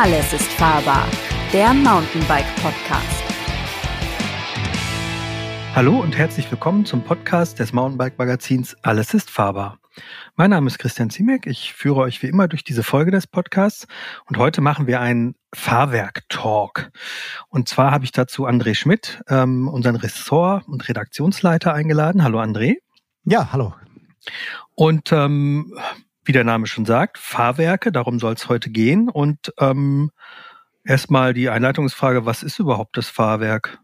Alles ist fahrbar, der Mountainbike Podcast. Hallo und herzlich willkommen zum Podcast des Mountainbike Magazins Alles ist fahrbar. Mein Name ist Christian Ziemek. Ich führe euch wie immer durch diese Folge des Podcasts und heute machen wir einen Fahrwerk-Talk. Und zwar habe ich dazu André Schmidt, ähm, unseren Ressort- und Redaktionsleiter eingeladen. Hallo André. Ja, hallo. Und ähm, wie der Name schon sagt, Fahrwerke, darum soll es heute gehen. Und ähm, erstmal die Einleitungsfrage, was ist überhaupt das Fahrwerk?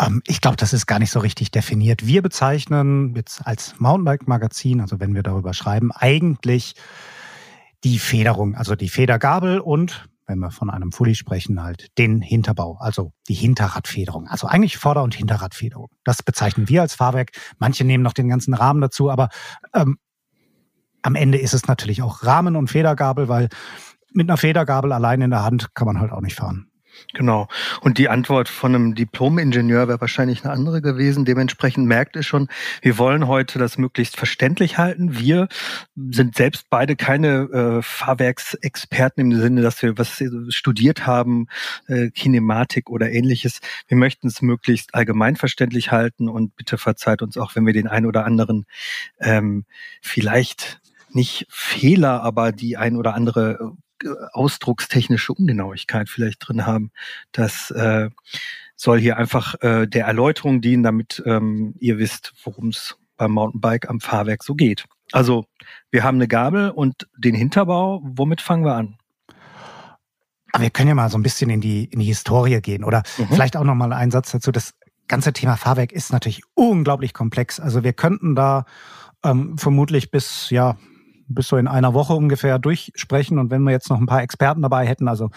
Ähm, ich glaube, das ist gar nicht so richtig definiert. Wir bezeichnen jetzt als Mountainbike-Magazin, also wenn wir darüber schreiben, eigentlich die Federung, also die Federgabel und wenn wir von einem Fully sprechen, halt den Hinterbau, also die Hinterradfederung. Also eigentlich Vorder- und Hinterradfederung. Das bezeichnen wir als Fahrwerk. Manche nehmen noch den ganzen Rahmen dazu, aber ähm, am Ende ist es natürlich auch Rahmen und Federgabel, weil mit einer Federgabel allein in der Hand kann man halt auch nicht fahren. Genau. Und die Antwort von einem Diplom-Ingenieur wäre wahrscheinlich eine andere gewesen. Dementsprechend merkt es schon, wir wollen heute das möglichst verständlich halten. Wir sind selbst beide keine äh, Fahrwerksexperten im Sinne, dass wir was studiert haben, äh, Kinematik oder ähnliches. Wir möchten es möglichst allgemein verständlich halten und bitte verzeiht uns auch, wenn wir den ein oder anderen ähm, vielleicht nicht Fehler, aber die ein oder andere äh, ausdruckstechnische Ungenauigkeit vielleicht drin haben. Das äh, soll hier einfach äh, der Erläuterung dienen, damit ähm, ihr wisst, worum es beim Mountainbike am Fahrwerk so geht. Also wir haben eine Gabel und den Hinterbau. Womit fangen wir an? Aber wir können ja mal so ein bisschen in die, in die Historie gehen oder mhm. vielleicht auch noch mal einen Satz dazu. Das ganze Thema Fahrwerk ist natürlich unglaublich komplex. Also wir könnten da ähm, vermutlich bis ja bis so in einer Woche ungefähr durchsprechen. Und wenn wir jetzt noch ein paar Experten dabei hätten, also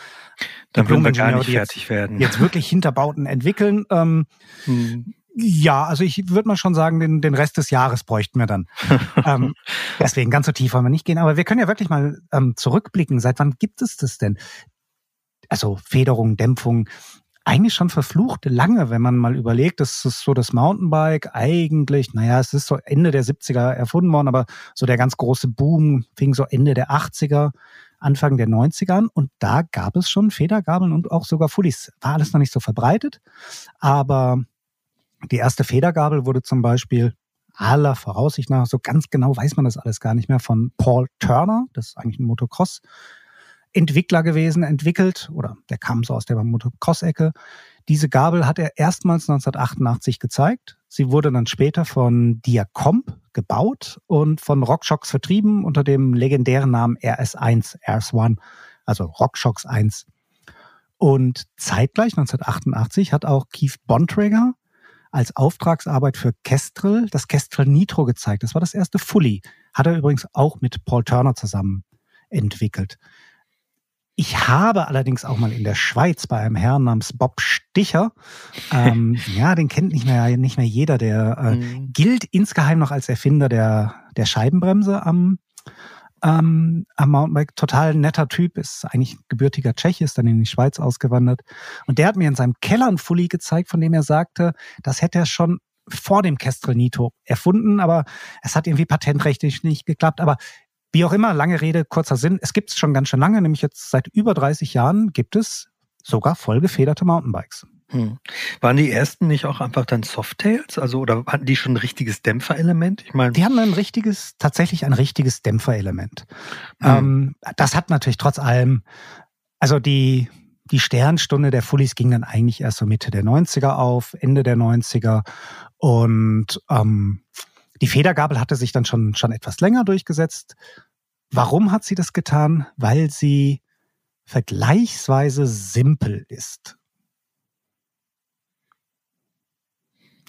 dann würden wir gar nicht fertig jetzt, werden. Jetzt wirklich Hinterbauten entwickeln. Ähm, hm. Ja, also ich würde mal schon sagen, den, den Rest des Jahres bräuchten wir dann. ähm, deswegen ganz so tief wollen wir nicht gehen. Aber wir können ja wirklich mal ähm, zurückblicken. Seit wann gibt es das denn? Also Federung, Dämpfung, eigentlich schon verflucht lange, wenn man mal überlegt, das ist so das Mountainbike eigentlich, naja, es ist so Ende der 70er erfunden worden, aber so der ganz große Boom fing so Ende der 80er, Anfang der 90ern und da gab es schon Federgabeln und auch sogar Fullies. War alles noch nicht so verbreitet, aber die erste Federgabel wurde zum Beispiel aller Voraussicht nach, so ganz genau weiß man das alles gar nicht mehr, von Paul Turner, das ist eigentlich ein Motocross Entwickler gewesen, entwickelt, oder der kam so aus der Motocross-Ecke. Diese Gabel hat er erstmals 1988 gezeigt. Sie wurde dann später von Diacomp gebaut und von RockShox vertrieben unter dem legendären Namen RS1, RS1, also RockShox 1. Und zeitgleich 1988 hat auch Keith Bontrager als Auftragsarbeit für Kestrel das Kestrel Nitro gezeigt. Das war das erste Fully. Hat er übrigens auch mit Paul Turner zusammen entwickelt. Ich habe allerdings auch mal in der Schweiz bei einem Herrn namens Bob Sticher, ähm, ja, den kennt nicht mehr, nicht mehr jeder, der äh, mhm. gilt insgeheim noch als Erfinder der, der Scheibenbremse am, ähm, am Mountainbike. Total netter Typ, ist eigentlich gebürtiger Tschech, ist dann in die Schweiz ausgewandert. Und der hat mir in seinem Keller ein Fully gezeigt, von dem er sagte, das hätte er schon vor dem Kestrel Nito erfunden, aber es hat irgendwie patentrechtlich nicht geklappt. Aber wie auch immer, lange Rede, kurzer Sinn. Es gibt es schon ganz schön lange, nämlich jetzt seit über 30 Jahren gibt es sogar vollgefederte Mountainbikes. Hm. Waren die ersten nicht auch einfach dann Softails? Also, oder hatten die schon ein richtiges Dämpferelement? Ich meine. Die haben ein richtiges, tatsächlich ein richtiges Dämpferelement. Hm. Ähm, das hat natürlich trotz allem, also die, die Sternstunde der Fullies ging dann eigentlich erst so Mitte der 90er auf, Ende der 90er. Und ähm, die Federgabel hatte sich dann schon, schon etwas länger durchgesetzt. Warum hat sie das getan? Weil sie vergleichsweise simpel ist.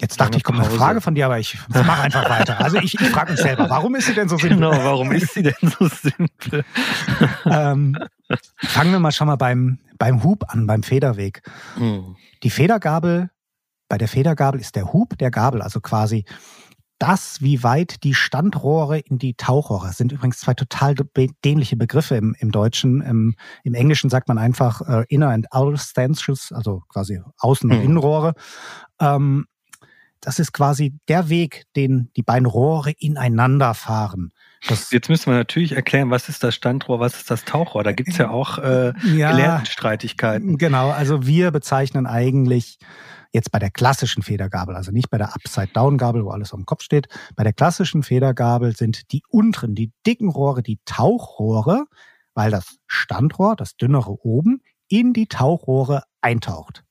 Jetzt dachte ich, kommt eine Frage von dir, aber ich mache einfach weiter. Also ich, ich frage mich selber, warum ist sie denn so simpel? Genau, warum ist sie denn so simpel? ähm, fangen wir mal schon mal beim, beim Hub an, beim Federweg. Hm. Die Federgabel, bei der Federgabel ist der Hub der Gabel, also quasi das, wie weit die Standrohre in die Tauchrohre sind übrigens zwei total dämliche Begriffe im, im Deutschen. Im, Im Englischen sagt man einfach äh, Inner and Outer Stanches, also quasi Außen- und mhm. Innenrohre. Ähm, das ist quasi der Weg, den die beiden Rohre ineinander fahren. Das Jetzt müssen wir natürlich erklären, was ist das Standrohr, was ist das Tauchrohr. Da gibt es ja auch äh, ja, Gelehrtenstreitigkeiten. Genau, also wir bezeichnen eigentlich jetzt bei der klassischen Federgabel, also nicht bei der Upside-Down-Gabel, wo alles auf dem Kopf steht. Bei der klassischen Federgabel sind die unteren, die dicken Rohre, die Tauchrohre, weil das Standrohr, das dünnere oben, in die Tauchrohre eintaucht.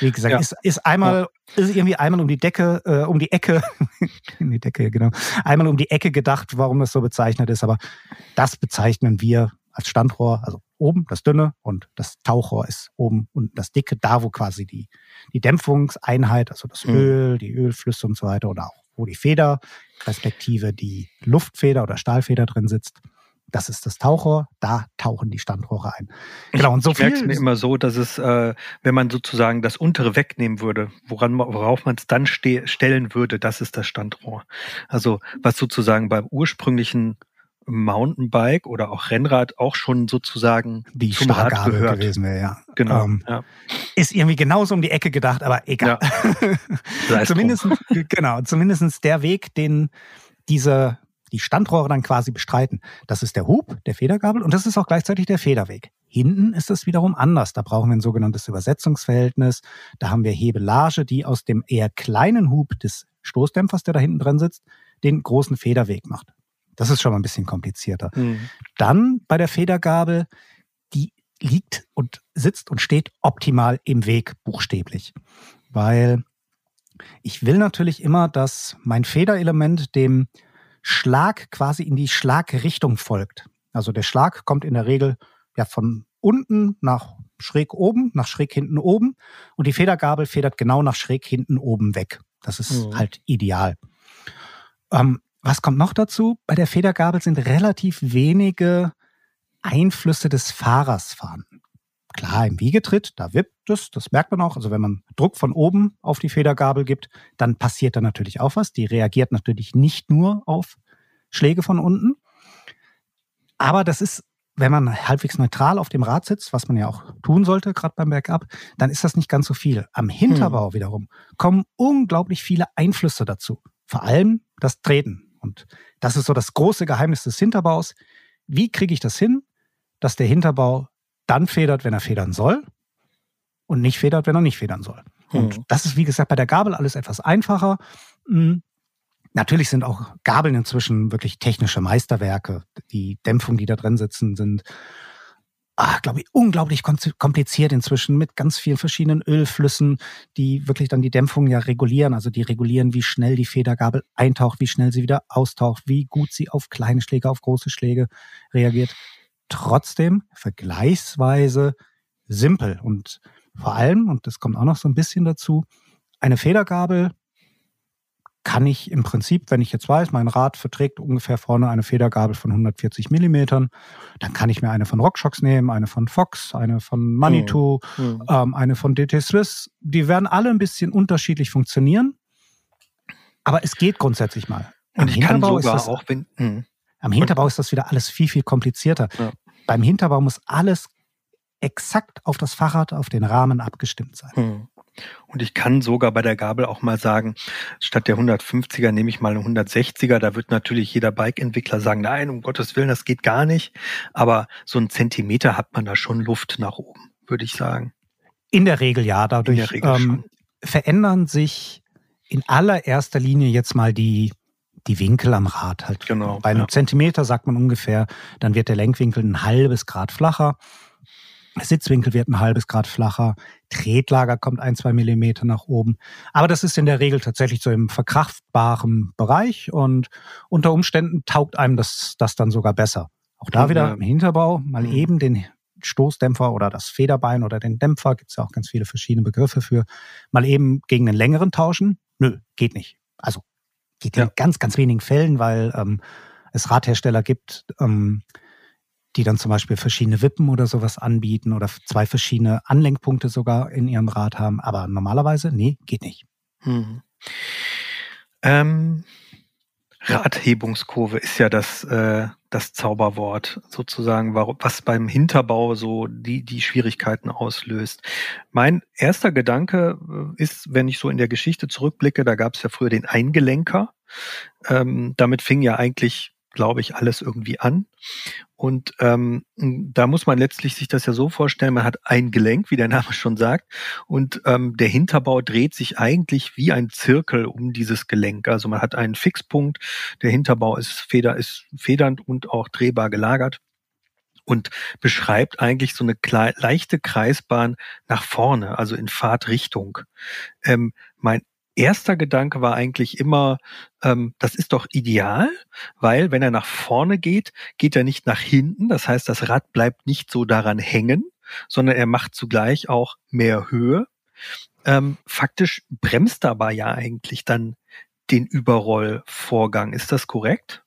Wie gesagt, ja. ist, ist einmal, ist irgendwie einmal um die Decke, äh, um die Ecke, in die Decke, genau, einmal um die Ecke gedacht, warum das so bezeichnet ist, aber das bezeichnen wir als Standrohr, also oben das dünne und das Tauchrohr ist oben und das dicke, da wo quasi die, die Dämpfungseinheit, also das mhm. Öl, die Ölflüsse und so weiter oder auch wo die Feder, respektive die Luftfeder oder Stahlfeder drin sitzt das ist das Tauchrohr, da tauchen die Standrohre ein. Genau, und so ich merke es mir immer so, dass es, äh, wenn man sozusagen das untere wegnehmen würde, woran, worauf man es dann stellen würde, das ist das Standrohr. Also was sozusagen beim ursprünglichen Mountainbike oder auch Rennrad auch schon sozusagen die zum Rad gehört gewesen wäre, ja. Genau. Ähm, ja. Ist irgendwie genauso um die Ecke gedacht, aber egal. Ja. zumindest, genau, zumindestens der Weg, den diese die Standrohre dann quasi bestreiten. Das ist der Hub der Federgabel und das ist auch gleichzeitig der Federweg. Hinten ist es wiederum anders. Da brauchen wir ein sogenanntes Übersetzungsverhältnis. Da haben wir Hebelage, die aus dem eher kleinen Hub des Stoßdämpfers, der da hinten drin sitzt, den großen Federweg macht. Das ist schon mal ein bisschen komplizierter. Mhm. Dann bei der Federgabel, die liegt und sitzt und steht optimal im Weg, buchstäblich. Weil ich will natürlich immer, dass mein Federelement dem Schlag quasi in die Schlagrichtung folgt. Also der Schlag kommt in der Regel ja von unten nach schräg oben, nach schräg hinten oben und die Federgabel federt genau nach schräg hinten oben weg. Das ist mhm. halt ideal. Ähm, was kommt noch dazu? Bei der Federgabel sind relativ wenige Einflüsse des Fahrers vorhanden. Klar, im Wiegetritt, da wippt es, das merkt man auch. Also wenn man Druck von oben auf die Federgabel gibt, dann passiert da natürlich auch was. Die reagiert natürlich nicht nur auf Schläge von unten. Aber das ist, wenn man halbwegs neutral auf dem Rad sitzt, was man ja auch tun sollte, gerade beim Bergab, dann ist das nicht ganz so viel. Am Hinterbau hm. wiederum kommen unglaublich viele Einflüsse dazu. Vor allem das Treten. Und das ist so das große Geheimnis des Hinterbaus. Wie kriege ich das hin, dass der Hinterbau dann federt, wenn er federn soll und nicht federt, wenn er nicht federn soll. Hm. Und das ist, wie gesagt, bei der Gabel alles etwas einfacher. Hm. Natürlich sind auch Gabeln inzwischen wirklich technische Meisterwerke. Die Dämpfungen, die da drin sitzen, sind, ah, glaube ich, unglaublich kompliziert inzwischen mit ganz vielen verschiedenen Ölflüssen, die wirklich dann die Dämpfung ja regulieren. Also die regulieren, wie schnell die Federgabel eintaucht, wie schnell sie wieder austaucht, wie gut sie auf kleine Schläge, auf große Schläge reagiert trotzdem vergleichsweise simpel und vor allem, und das kommt auch noch so ein bisschen dazu, eine Federgabel kann ich im Prinzip, wenn ich jetzt weiß, mein Rad verträgt ungefähr vorne eine Federgabel von 140 Millimetern, dann kann ich mir eine von RockShox nehmen, eine von Fox, eine von Manitou, mhm. ähm, eine von DT Swiss. Die werden alle ein bisschen unterschiedlich funktionieren, aber es geht grundsätzlich mal. Und ich kann sogar auch, wenn... Mh. Am Hinterbau ist das wieder alles viel, viel komplizierter. Ja. Beim Hinterbau muss alles exakt auf das Fahrrad, auf den Rahmen abgestimmt sein. Hm. Und ich kann sogar bei der Gabel auch mal sagen, statt der 150er nehme ich mal eine 160er. Da wird natürlich jeder Bike-Entwickler sagen, nein, um Gottes Willen, das geht gar nicht. Aber so ein Zentimeter hat man da schon Luft nach oben, würde ich sagen. In der Regel ja. Dadurch Regel ähm, verändern sich in allererster Linie jetzt mal die die Winkel am Rad halt. Genau. Bei einem ja. Zentimeter sagt man ungefähr, dann wird der Lenkwinkel ein halbes Grad flacher. Sitzwinkel wird ein halbes Grad flacher. Tretlager kommt ein, zwei Millimeter nach oben. Aber das ist in der Regel tatsächlich so im verkraftbaren Bereich und unter Umständen taugt einem das, das dann sogar besser. Auch da wieder im Hinterbau mal mhm. eben den Stoßdämpfer oder das Federbein oder den Dämpfer, gibt es ja auch ganz viele verschiedene Begriffe für, mal eben gegen einen längeren tauschen. Nö, geht nicht. Also Geht ja. in ganz, ganz wenigen Fällen, weil ähm, es Radhersteller gibt, ähm, die dann zum Beispiel verschiedene Wippen oder sowas anbieten oder zwei verschiedene Anlenkpunkte sogar in ihrem Rad haben. Aber normalerweise, nee, geht nicht. Hm. Ähm, Radhebungskurve ist ja das, äh, das Zauberwort sozusagen, was beim Hinterbau so die, die Schwierigkeiten auslöst. Mein erster Gedanke äh, ist, wenn ich so in der Geschichte zurückblicke, da gab es ja früher den Eingelenker. Ähm, damit fing ja eigentlich glaube ich, alles irgendwie an. Und ähm, da muss man letztlich sich das ja so vorstellen, man hat ein Gelenk, wie der Name schon sagt, und ähm, der Hinterbau dreht sich eigentlich wie ein Zirkel um dieses Gelenk. Also man hat einen Fixpunkt, der Hinterbau ist, feder, ist federnd und auch drehbar gelagert und beschreibt eigentlich so eine leichte Kreisbahn nach vorne, also in Fahrtrichtung. Ähm, mein erster Gedanke war eigentlich immer, ähm, das ist doch ideal, weil wenn er nach vorne geht, geht er nicht nach hinten. Das heißt, das Rad bleibt nicht so daran hängen, sondern er macht zugleich auch mehr Höhe. Ähm, faktisch bremst dabei ja eigentlich dann den Überrollvorgang. Ist das korrekt?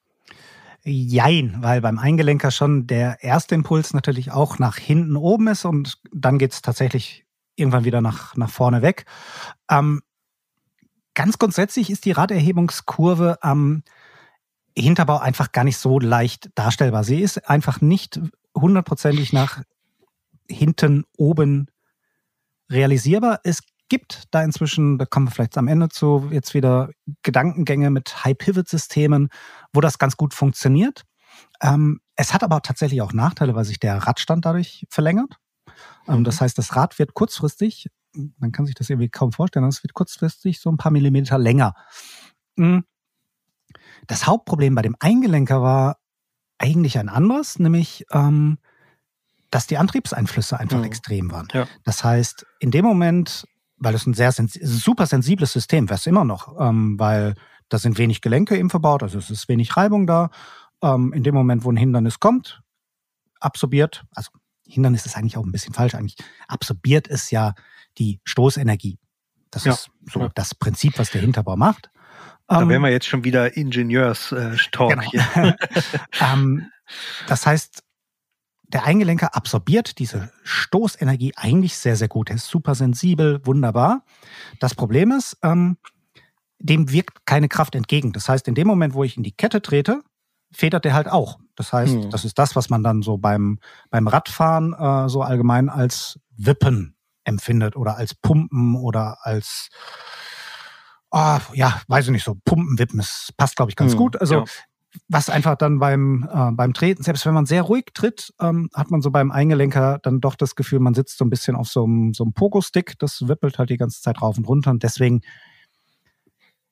Jein, weil beim Eingelenker schon der erste Impuls natürlich auch nach hinten oben ist und dann geht's tatsächlich irgendwann wieder nach, nach vorne weg. Ähm, Ganz grundsätzlich ist die Raderhebungskurve am Hinterbau einfach gar nicht so leicht darstellbar. Sie ist einfach nicht hundertprozentig nach hinten oben realisierbar. Es gibt da inzwischen, da kommen wir vielleicht am Ende zu, jetzt wieder Gedankengänge mit High-Pivot-Systemen, wo das ganz gut funktioniert. Ähm, es hat aber tatsächlich auch Nachteile, weil sich der Radstand dadurch verlängert. Ähm, das mhm. heißt, das Rad wird kurzfristig man kann sich das irgendwie kaum vorstellen, es wird kurzfristig so ein paar Millimeter länger. Hm. Das Hauptproblem bei dem Eingelenker war eigentlich ein anderes, nämlich ähm, dass die Antriebseinflüsse einfach mhm. extrem waren. Ja. Das heißt, in dem Moment, weil es ein sehr sens super sensibles System wäre es immer noch, ähm, weil da sind wenig Gelenke eben verbaut, also es ist wenig Reibung da. Ähm, in dem Moment, wo ein Hindernis kommt, absorbiert, also Hindernis ist eigentlich auch ein bisschen falsch, eigentlich absorbiert es ja die Stoßenergie. Das ja. ist so ja. das Prinzip, was der Hinterbau macht. Da ähm, wären wir jetzt schon wieder Ingenieurs-Talk genau. hier. ähm, das heißt, der Eingelenker absorbiert diese Stoßenergie eigentlich sehr, sehr gut. Er ist super sensibel, wunderbar. Das Problem ist, ähm, dem wirkt keine Kraft entgegen. Das heißt, in dem Moment, wo ich in die Kette trete, federt der halt auch. Das heißt, hm. das ist das, was man dann so beim, beim Radfahren äh, so allgemein als Wippen empfindet oder als Pumpen oder als oh, ja, weiß ich nicht so, Pumpenwippen. Es passt, glaube ich, ganz hm, gut. Also ja. was einfach dann beim, äh, beim Treten, selbst wenn man sehr ruhig tritt, ähm, hat man so beim Eingelenker dann doch das Gefühl, man sitzt so ein bisschen auf so einem, so einem Pogo-Stick. Das wippelt halt die ganze Zeit rauf und runter. Und deswegen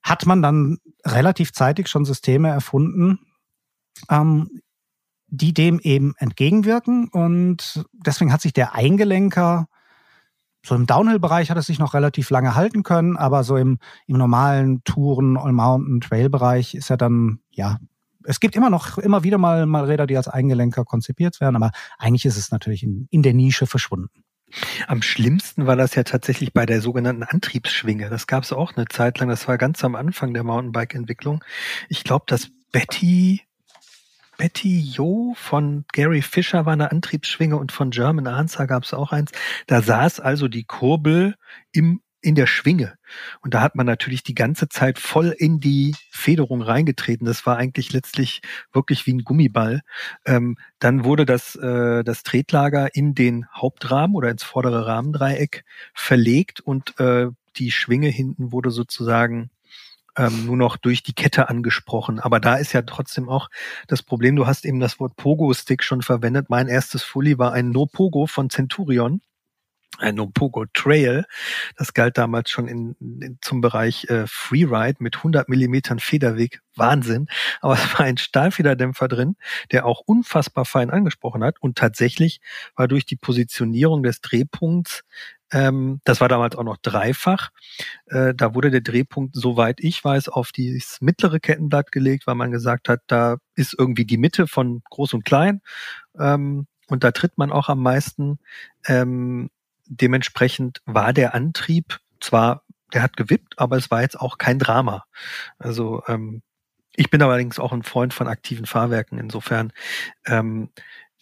hat man dann relativ zeitig schon Systeme erfunden, ähm, die dem eben entgegenwirken. Und deswegen hat sich der Eingelenker so im Downhill-Bereich hat es sich noch relativ lange halten können, aber so im, im normalen Touren, All-Mountain, Trail-Bereich ist ja dann, ja, es gibt immer noch, immer wieder mal, mal Räder, die als Eingelenker konzipiert werden, aber eigentlich ist es natürlich in, in der Nische verschwunden. Am schlimmsten war das ja tatsächlich bei der sogenannten Antriebsschwinge. Das gab es auch eine Zeit lang. Das war ganz am Anfang der Mountainbike-Entwicklung. Ich glaube, dass Betty Betty Jo von Gary Fisher war eine Antriebsschwinge und von German Answer gab es auch eins. Da saß also die Kurbel im in der Schwinge. Und da hat man natürlich die ganze Zeit voll in die Federung reingetreten. Das war eigentlich letztlich wirklich wie ein Gummiball. Ähm, dann wurde das, äh, das Tretlager in den Hauptrahmen oder ins vordere Rahmendreieck verlegt und äh, die Schwinge hinten wurde sozusagen ähm, nur noch durch die Kette angesprochen. Aber da ist ja trotzdem auch das Problem, du hast eben das Wort Pogo-Stick schon verwendet. Mein erstes Fully war ein No-Pogo von Centurion ein No-Pogo Trail. Das galt damals schon in, in zum Bereich äh, Freeride mit 100 Millimetern Federweg. Wahnsinn. Aber es war ein Stahlfederdämpfer drin, der auch unfassbar fein angesprochen hat. Und tatsächlich war durch die Positionierung des Drehpunkts ähm, das war damals auch noch dreifach. Äh, da wurde der Drehpunkt, soweit ich weiß, auf das mittlere Kettenblatt gelegt, weil man gesagt hat, da ist irgendwie die Mitte von groß und klein. Ähm, und da tritt man auch am meisten. Ähm, dementsprechend war der Antrieb zwar, der hat gewippt, aber es war jetzt auch kein Drama. Also ähm, ich bin allerdings auch ein Freund von aktiven Fahrwerken. Insofern ähm,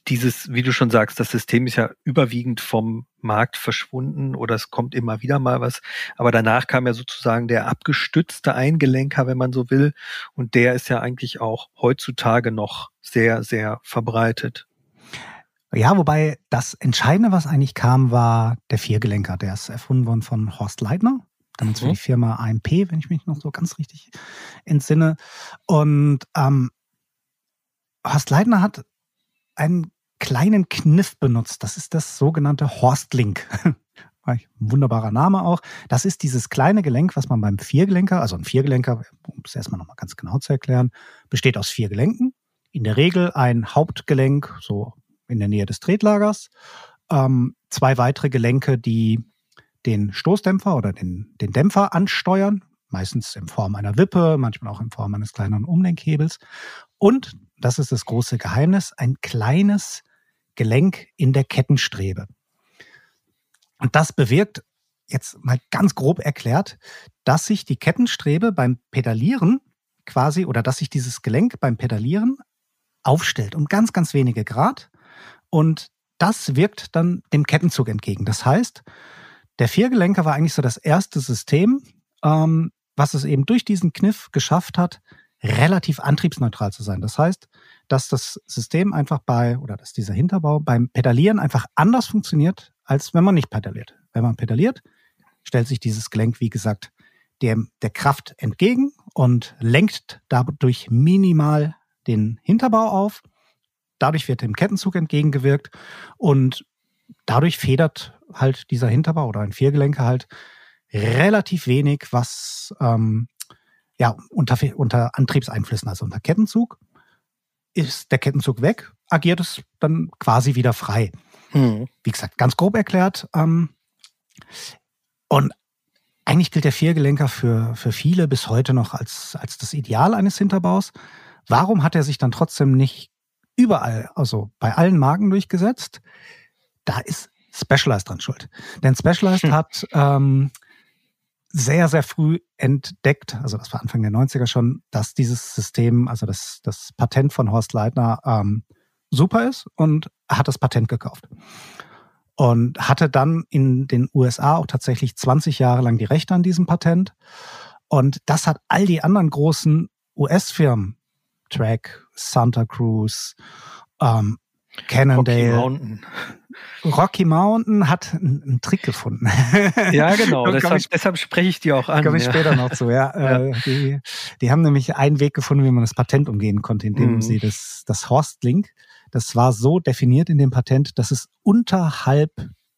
dieses, wie du schon sagst, das System ist ja überwiegend vom Markt verschwunden oder es kommt immer wieder mal was. Aber danach kam ja sozusagen der abgestützte Eingelenker, wenn man so will. Und der ist ja eigentlich auch heutzutage noch sehr, sehr verbreitet. Ja, wobei das Entscheidende, was eigentlich kam, war der Viergelenker. Der ist erfunden worden von Horst Leitner. Damals mhm. für die Firma AMP, wenn ich mich noch so ganz richtig entsinne. Und ähm, Horst Leitner hat einen kleinen Kniff benutzt. Das ist das sogenannte Horstlink. Ein wunderbarer Name auch. Das ist dieses kleine Gelenk, was man beim Viergelenker, also ein Viergelenker, um es erstmal nochmal ganz genau zu erklären, besteht aus vier Gelenken. In der Regel ein Hauptgelenk, so in der Nähe des Tretlagers, ähm, zwei weitere Gelenke, die den Stoßdämpfer oder den, den Dämpfer ansteuern, meistens in Form einer Wippe, manchmal auch in Form eines kleineren Umlenkhebels. Und, das ist das große Geheimnis, ein kleines Gelenk in der Kettenstrebe. Und das bewirkt, jetzt mal ganz grob erklärt, dass sich die Kettenstrebe beim Pedalieren quasi oder dass sich dieses Gelenk beim Pedalieren aufstellt um ganz, ganz wenige Grad. Und das wirkt dann dem Kettenzug entgegen. Das heißt, der Viergelenker war eigentlich so das erste System, ähm, was es eben durch diesen Kniff geschafft hat, relativ antriebsneutral zu sein. Das heißt, dass das System einfach bei, oder dass dieser Hinterbau beim Pedalieren einfach anders funktioniert, als wenn man nicht pedaliert. Wenn man pedaliert, stellt sich dieses Gelenk, wie gesagt, dem, der Kraft entgegen und lenkt dadurch minimal den Hinterbau auf. Dadurch wird dem Kettenzug entgegengewirkt und dadurch federt halt dieser Hinterbau oder ein Viergelenke halt relativ wenig, was ähm, ja unter, unter Antriebseinflüssen, also unter Kettenzug, ist der Kettenzug weg, agiert es dann quasi wieder frei. Mhm. Wie gesagt, ganz grob erklärt. Ähm, und eigentlich gilt der Viergelenker für, für viele bis heute noch als, als das Ideal eines Hinterbaus. Warum hat er sich dann trotzdem nicht überall, also bei allen Marken durchgesetzt? Da ist Specialized dran schuld. Denn Specialized hm. hat ähm, sehr, sehr früh entdeckt, also das war Anfang der 90er schon, dass dieses System, also das, das Patent von Horst Leitner ähm, super ist und hat das Patent gekauft. Und hatte dann in den USA auch tatsächlich 20 Jahre lang die Rechte an diesem Patent. Und das hat all die anderen großen US-Firmen, Track, Santa Cruz, ähm, Cannondale, Rocky Mountain. Hat einen, Trick gefunden. Ja, genau. deshalb, ich, deshalb, spreche ich die auch an. Komme ich ja. später noch zu. Ja, ja. Äh, die, die, haben nämlich einen Weg gefunden, wie man das Patent umgehen konnte, indem mhm. sie das, das Horstlink, das war so definiert in dem Patent, dass es unterhalb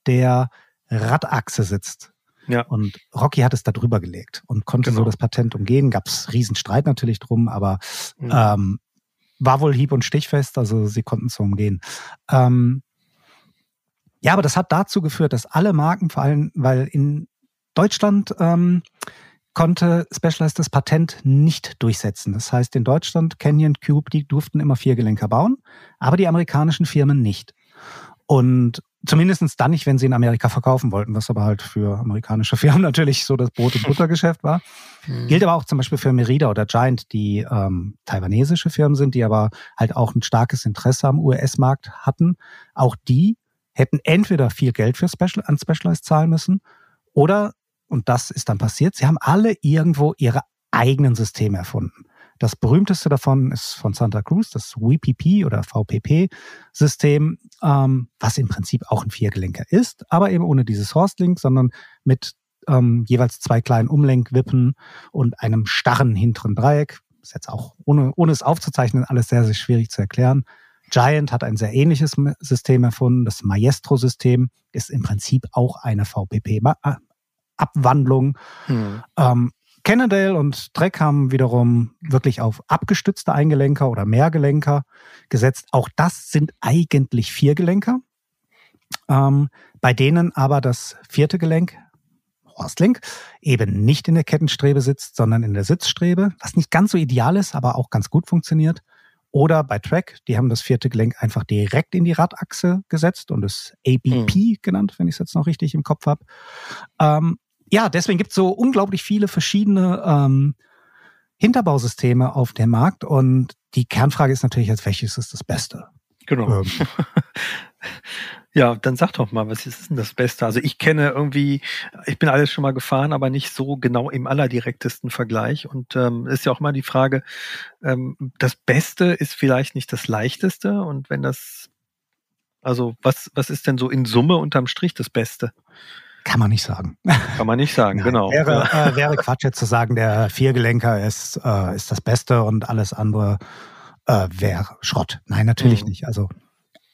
der Radachse sitzt. Ja. Und Rocky hat es da drüber gelegt und konnte genau. so das Patent umgehen. Gab es Riesenstreit natürlich drum, aber mhm. ähm, war wohl hieb- und stichfest, also sie konnten es so umgehen. Ähm, ja, aber das hat dazu geführt, dass alle Marken, vor allem, weil in Deutschland ähm, konnte Specialized das Patent nicht durchsetzen. Das heißt, in Deutschland, Canyon, Cube, die durften immer Viergelenker bauen, aber die amerikanischen Firmen nicht. Und zumindestens dann nicht, wenn sie in Amerika verkaufen wollten, was aber halt für amerikanische Firmen natürlich so das Brot- und Buttergeschäft war. Mhm. Gilt aber auch zum Beispiel für Merida oder Giant, die ähm, taiwanesische Firmen sind, die aber halt auch ein starkes Interesse am US-Markt hatten. Auch die hätten entweder viel Geld für Special, an Specialized zahlen müssen oder, und das ist dann passiert, sie haben alle irgendwo ihre eigenen Systeme erfunden. Das berühmteste davon ist von Santa Cruz, das WPP oder VPP-System, ähm, was im Prinzip auch ein Viergelenker ist, aber eben ohne dieses Horstlink, sondern mit ähm, jeweils zwei kleinen Umlenkwippen und einem starren hinteren Dreieck. Ist jetzt auch, ohne, ohne es aufzuzeichnen, alles sehr, sehr schwierig zu erklären. Giant hat ein sehr ähnliches System erfunden. Das Maestro-System ist im Prinzip auch eine VPP-Abwandlung. Hm. Ähm, Cannondale und Trek haben wiederum wirklich auf abgestützte Eingelenker oder Mehrgelenker gesetzt. Auch das sind eigentlich Viergelenker, ähm, bei denen aber das vierte Gelenk, Horstlink, eben nicht in der Kettenstrebe sitzt, sondern in der Sitzstrebe, was nicht ganz so ideal ist, aber auch ganz gut funktioniert. Oder bei Track, die haben das vierte Gelenk einfach direkt in die Radachse gesetzt und es ABP mhm. genannt, wenn ich es jetzt noch richtig im Kopf habe. Ähm, ja, deswegen gibt es so unglaublich viele verschiedene ähm, Hinterbausysteme auf dem Markt und die Kernfrage ist natürlich jetzt, welches ist das Beste? Genau. Ähm. Ja, dann sag doch mal, was ist denn das Beste? Also ich kenne irgendwie, ich bin alles schon mal gefahren, aber nicht so genau im allerdirektesten Vergleich. Und ähm, ist ja auch mal die Frage, ähm, das Beste ist vielleicht nicht das Leichteste. Und wenn das, also was, was ist denn so in Summe unterm Strich das Beste? Kann man nicht sagen. Kann man nicht sagen, Nein, genau. Wäre, äh, wäre Quatsch jetzt zu sagen, der Viergelenker ist, äh, ist das Beste und alles andere äh, wäre Schrott. Nein, natürlich mhm. nicht. Also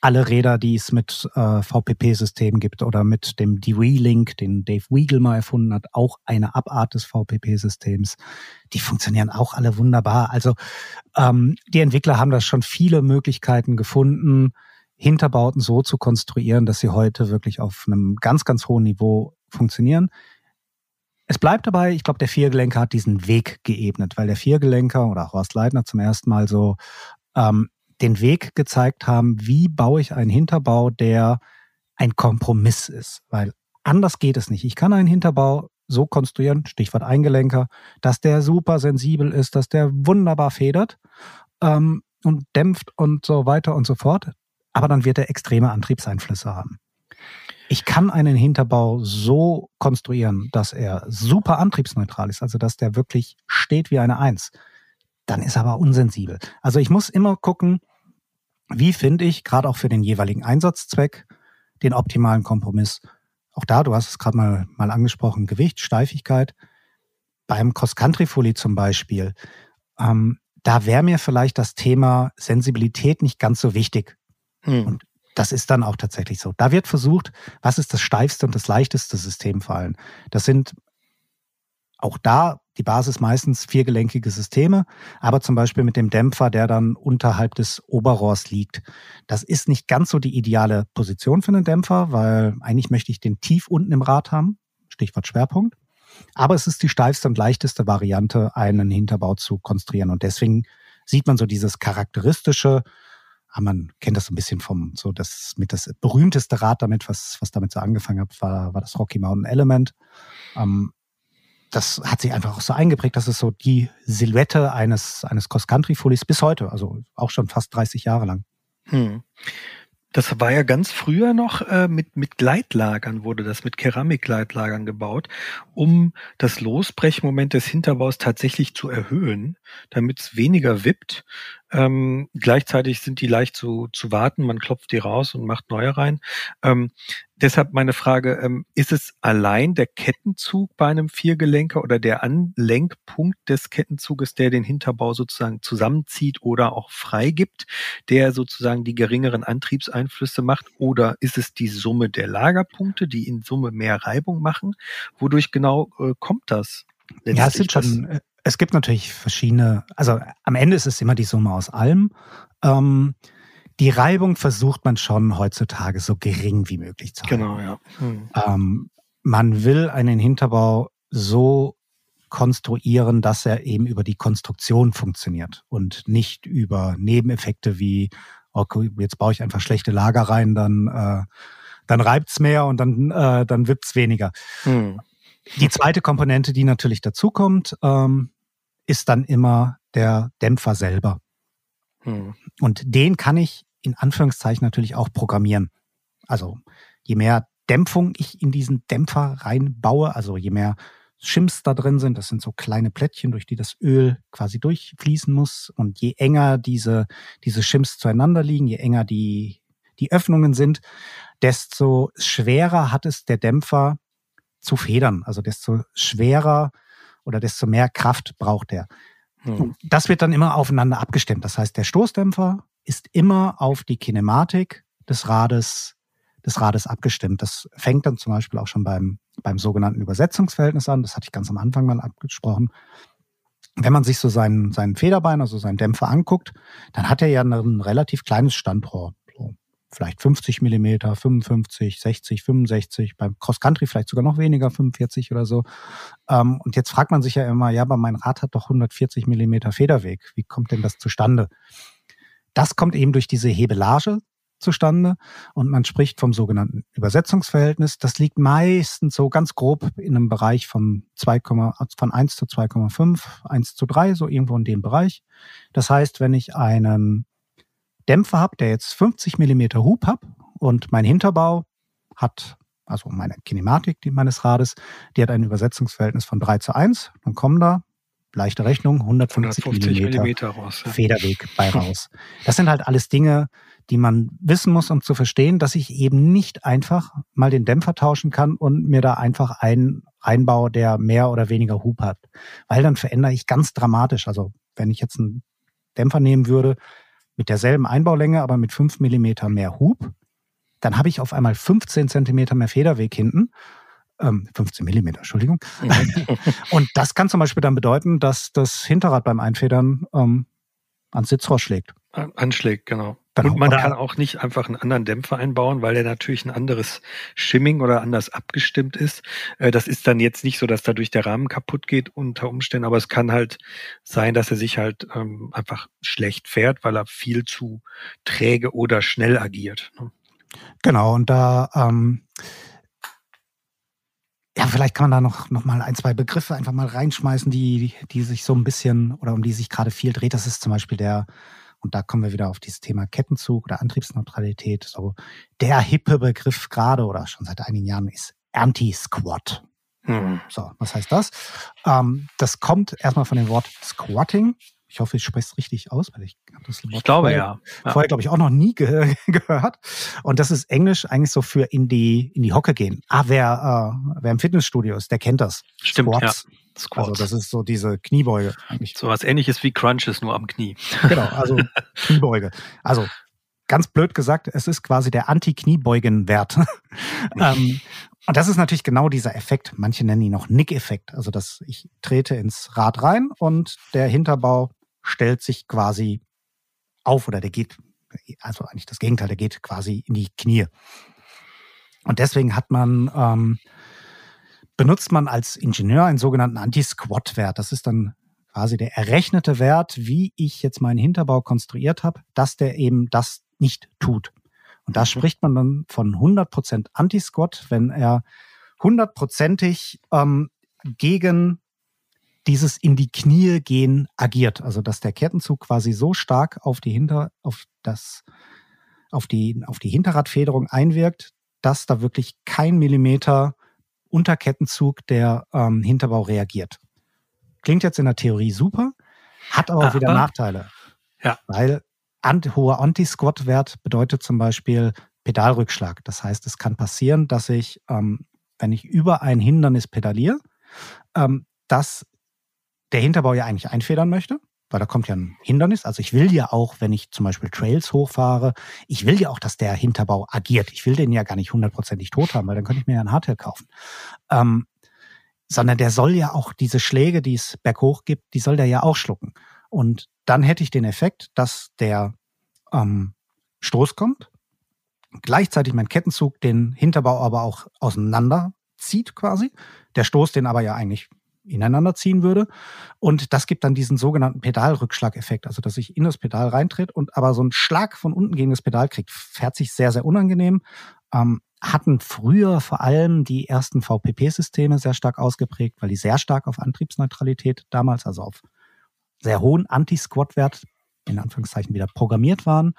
alle Räder, die es mit äh, VPP-Systemen gibt oder mit dem DWE-Link, den Dave Weigel mal erfunden hat, auch eine Abart des VPP-Systems, die funktionieren auch alle wunderbar. Also ähm, die Entwickler haben da schon viele Möglichkeiten gefunden, Hinterbauten so zu konstruieren, dass sie heute wirklich auf einem ganz, ganz hohen Niveau funktionieren. Es bleibt dabei, ich glaube, der Viergelenker hat diesen Weg geebnet, weil der Viergelenker oder Horst Leitner zum ersten Mal so ähm, den Weg gezeigt haben, wie baue ich einen Hinterbau, der ein Kompromiss ist. Weil anders geht es nicht. Ich kann einen Hinterbau so konstruieren, Stichwort Eingelenker, dass der super sensibel ist, dass der wunderbar federt ähm, und dämpft und so weiter und so fort aber dann wird er extreme Antriebseinflüsse haben. Ich kann einen Hinterbau so konstruieren, dass er super antriebsneutral ist, also dass der wirklich steht wie eine Eins. Dann ist er aber unsensibel. Also ich muss immer gucken, wie finde ich gerade auch für den jeweiligen Einsatzzweck den optimalen Kompromiss. Auch da, du hast es gerade mal, mal angesprochen, Gewicht, Steifigkeit. Beim Cross-Country-Fully zum Beispiel, ähm, da wäre mir vielleicht das Thema Sensibilität nicht ganz so wichtig. Hm. Und das ist dann auch tatsächlich so. Da wird versucht, was ist das steifste und das leichteste System vor allem. Das sind auch da die Basis meistens viergelenkige Systeme, aber zum Beispiel mit dem Dämpfer, der dann unterhalb des Oberrohrs liegt. Das ist nicht ganz so die ideale Position für einen Dämpfer, weil eigentlich möchte ich den tief unten im Rad haben. Stichwort Schwerpunkt. Aber es ist die steifste und leichteste Variante, einen Hinterbau zu konstruieren. Und deswegen sieht man so dieses charakteristische, Ah, man kennt das so ein bisschen vom, so das mit das berühmteste Rad damit, was, was damit so angefangen hat, war, war das Rocky Mountain Element. Ähm, das hat sich einfach auch so eingeprägt. Das ist so die Silhouette eines, eines Cross-Country-Fullies bis heute, also auch schon fast 30 Jahre lang. Hm. Das war ja ganz früher noch äh, mit, mit Gleitlagern wurde das, mit Keramikgleitlagern gebaut, um das Losbrechmoment des Hinterbaus tatsächlich zu erhöhen, damit es weniger wippt. Ähm, gleichzeitig sind die leicht zu, zu warten, man klopft die raus und macht neue rein. Ähm, deshalb meine Frage, ähm, ist es allein der Kettenzug bei einem Viergelenker oder der Anlenkpunkt des Kettenzuges, der den Hinterbau sozusagen zusammenzieht oder auch freigibt, der sozusagen die geringeren Antriebseinflüsse macht? Oder ist es die Summe der Lagerpunkte, die in Summe mehr Reibung machen? Wodurch genau äh, kommt das? Ja, es sind schon, es gibt natürlich verschiedene, also am Ende ist es immer die Summe aus allem. Ähm, die Reibung versucht man schon heutzutage so gering wie möglich zu halten. Genau, ja. Hm. Ähm, man will einen Hinterbau so konstruieren, dass er eben über die Konstruktion funktioniert und nicht über Nebeneffekte wie, okay, jetzt baue ich einfach schlechte Lager rein, dann, äh, dann reibt's mehr und dann, äh, dann wippt's weniger. Hm. Die zweite Komponente, die natürlich dazukommt, ähm, ist dann immer der Dämpfer selber. Hm. Und den kann ich in Anführungszeichen natürlich auch programmieren. Also je mehr Dämpfung ich in diesen Dämpfer reinbaue, also je mehr Shims da drin sind, das sind so kleine Plättchen, durch die das Öl quasi durchfließen muss. Und je enger diese, diese Shims zueinander liegen, je enger die, die Öffnungen sind, desto schwerer hat es der Dämpfer zu federn. Also desto schwerer oder desto mehr Kraft braucht er. Hm. Das wird dann immer aufeinander abgestimmt. Das heißt, der Stoßdämpfer ist immer auf die Kinematik des Rades, des Rades abgestimmt. Das fängt dann zum Beispiel auch schon beim, beim sogenannten Übersetzungsverhältnis an. Das hatte ich ganz am Anfang mal abgesprochen. Wenn man sich so seinen, seinen Federbein, also seinen Dämpfer anguckt, dann hat er ja ein relativ kleines Standrohr vielleicht 50 Millimeter, 55, 60, 65, beim Cross Country vielleicht sogar noch weniger, 45 oder so. Ähm, und jetzt fragt man sich ja immer, ja, aber mein Rad hat doch 140 Millimeter Federweg. Wie kommt denn das zustande? Das kommt eben durch diese Hebelage zustande und man spricht vom sogenannten Übersetzungsverhältnis. Das liegt meistens so ganz grob in einem Bereich von 2, von 1 zu 2,5, 1 zu 3, so irgendwo in dem Bereich. Das heißt, wenn ich einen Dämpfer habe, der jetzt 50 Millimeter Hub hat und mein Hinterbau hat, also meine Kinematik die meines Rades, die hat ein Übersetzungsverhältnis von 3 zu 1, dann kommen da leichte Rechnung, 150, 150 Millimeter, Millimeter raus, ja. Federweg bei raus. Das sind halt alles Dinge, die man wissen muss, um zu verstehen, dass ich eben nicht einfach mal den Dämpfer tauschen kann und mir da einfach einen reinbaue, der mehr oder weniger Hub hat. Weil dann verändere ich ganz dramatisch. Also wenn ich jetzt einen Dämpfer nehmen würde mit derselben Einbaulänge, aber mit fünf Millimeter mehr Hub, dann habe ich auf einmal 15 Zentimeter mehr Federweg hinten. Ähm, 15 Millimeter, Entschuldigung. und das kann zum Beispiel dann bedeuten, dass das Hinterrad beim Einfedern ähm, ans Sitzrohr schlägt. Anschlägt, genau. Genau. Und man oder kann auch nicht einfach einen anderen Dämpfer einbauen, weil der natürlich ein anderes Shimming oder anders abgestimmt ist. Äh, das ist dann jetzt nicht so, dass dadurch der Rahmen kaputt geht unter Umständen, aber es kann halt sein, dass er sich halt ähm, einfach schlecht fährt, weil er viel zu träge oder schnell agiert. Ne? Genau, und da ähm, ja, vielleicht kann man da noch, noch mal ein, zwei Begriffe einfach mal reinschmeißen, die, die sich so ein bisschen oder um die sich gerade viel dreht. Das ist zum Beispiel der und da kommen wir wieder auf dieses Thema Kettenzug oder Antriebsneutralität. So der hippe Begriff gerade oder schon seit einigen Jahren ist Anti-Squat. Hm. So, was heißt das? Ähm, das kommt erstmal von dem Wort Squatting. Ich hoffe, ich spreche es richtig aus, weil ich habe das Wort ich glaube, vorher, ja. ja. vorher glaube ich auch noch nie ge gehört. Und das ist Englisch eigentlich so für in die in die Hocke gehen. Ah, wer äh, wer im Fitnessstudio ist, der kennt das. Stimmt, Squats. ja. Squats. Also das ist so diese Kniebeuge eigentlich. So was ähnliches wie Crunches, nur am Knie. Genau, also Kniebeuge. Also ganz blöd gesagt, es ist quasi der Anti-Kniebeugenwert. ähm, und das ist natürlich genau dieser Effekt. Manche nennen ihn noch Nick-Effekt. Also, dass ich trete ins Rad rein und der Hinterbau stellt sich quasi auf oder der geht, also eigentlich das Gegenteil, der geht quasi in die Knie. Und deswegen hat man ähm, benutzt man als Ingenieur einen sogenannten Anti-Squat-Wert. Das ist dann quasi der errechnete Wert, wie ich jetzt meinen Hinterbau konstruiert habe, dass der eben das nicht tut. Und da mhm. spricht man dann von 100% Anti-Squat, wenn er hundertprozentig ähm, gegen dieses in die Knie gehen agiert. Also dass der Kettenzug quasi so stark auf die Hinter, auf das, auf die, auf die Hinterradfederung einwirkt, dass da wirklich kein Millimeter Unterkettenzug der ähm, Hinterbau reagiert. Klingt jetzt in der Theorie super, hat aber auch wieder Nachteile. Ja. Weil ant, hoher Anti-Squat-Wert bedeutet zum Beispiel Pedalrückschlag. Das heißt, es kann passieren, dass ich, ähm, wenn ich über ein Hindernis pedaliere, ähm, dass der Hinterbau ja eigentlich einfedern möchte weil da kommt ja ein Hindernis. Also ich will ja auch, wenn ich zum Beispiel Trails hochfahre, ich will ja auch, dass der Hinterbau agiert. Ich will den ja gar nicht hundertprozentig tot haben, weil dann könnte ich mir ja ein Hardtail kaufen. Ähm, sondern der soll ja auch diese Schläge, die es berghoch gibt, die soll der ja auch schlucken. Und dann hätte ich den Effekt, dass der ähm, Stoß kommt, gleichzeitig mein Kettenzug den Hinterbau aber auch auseinander zieht quasi. Der Stoß den aber ja eigentlich ineinander ziehen würde. Und das gibt dann diesen sogenannten Pedalrückschlageffekt, also dass ich in das Pedal reintritt und aber so einen Schlag von unten gegen das Pedal kriegt. Fährt sich sehr, sehr unangenehm. Ähm, hatten früher vor allem die ersten VPP-Systeme sehr stark ausgeprägt, weil die sehr stark auf Antriebsneutralität damals, also auf sehr hohen Anti-Squat-Wert, in Anführungszeichen wieder programmiert waren.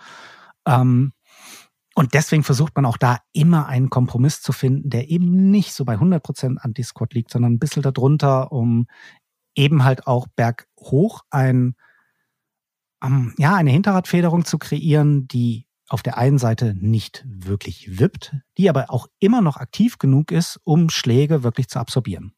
Ähm, und deswegen versucht man auch da immer einen Kompromiss zu finden, der eben nicht so bei 100% Anti-Squat liegt, sondern ein bisschen darunter, um eben halt auch berghoch ein, um, ja, eine Hinterradfederung zu kreieren, die auf der einen Seite nicht wirklich wippt, die aber auch immer noch aktiv genug ist, um Schläge wirklich zu absorbieren.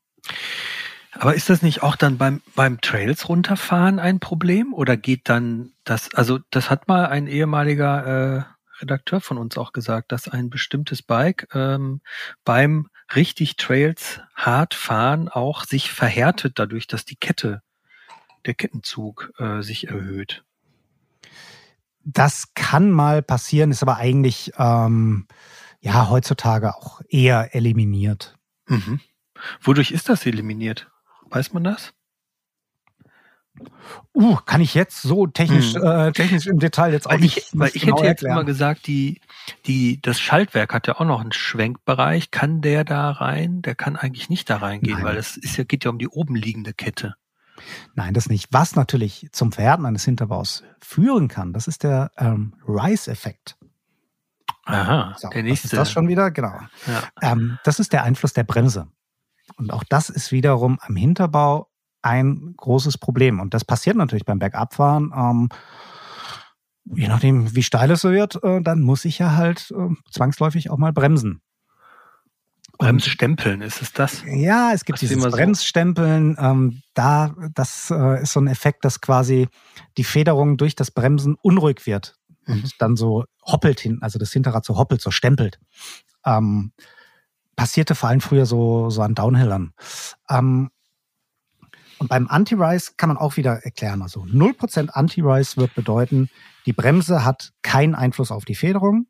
Aber ist das nicht auch dann beim, beim Trails runterfahren ein Problem? Oder geht dann das, also das hat mal ein ehemaliger äh Redakteur von uns auch gesagt, dass ein bestimmtes Bike ähm, beim richtig Trails hart fahren auch sich verhärtet dadurch, dass die Kette, der Kettenzug äh, sich erhöht. Das kann mal passieren, ist aber eigentlich ähm, ja heutzutage auch eher eliminiert. Mhm. Wodurch ist das eliminiert? Weiß man das? Uh, kann ich jetzt so technisch, hm. äh, technisch im Detail jetzt auch weil nicht. Ich, weil ich genau hätte jetzt erklären. immer gesagt, die, die, das Schaltwerk hat ja auch noch einen Schwenkbereich. Kann der da rein? Der kann eigentlich nicht da reingehen, Nein. weil es ist ja, geht ja um die oben liegende Kette. Nein, das nicht. Was natürlich zum Verhärten eines Hinterbaus führen kann, das ist der ähm, Rise-Effekt. Aha, so, der nächste. Was ist das schon wieder? Genau. Ja. Ähm, das ist der Einfluss der Bremse. Und auch das ist wiederum am Hinterbau ein großes Problem. Und das passiert natürlich beim Bergabfahren. Ähm, je nachdem, wie steil es so wird, äh, dann muss ich ja halt äh, zwangsläufig auch mal bremsen. Bremsstempeln, ist es das? Ja, es gibt dieses Bremsstempeln. Ähm, da, das äh, ist so ein Effekt, dass quasi die Federung durch das Bremsen unruhig wird und mhm. dann so hoppelt hinten, also das Hinterrad so hoppelt, so stempelt. Ähm, passierte vor allem früher so, so an Downhillern. Ähm, und beim Anti-Rise kann man auch wieder erklären. Also 0% Anti-Rise wird bedeuten, die Bremse hat keinen Einfluss auf die Federung.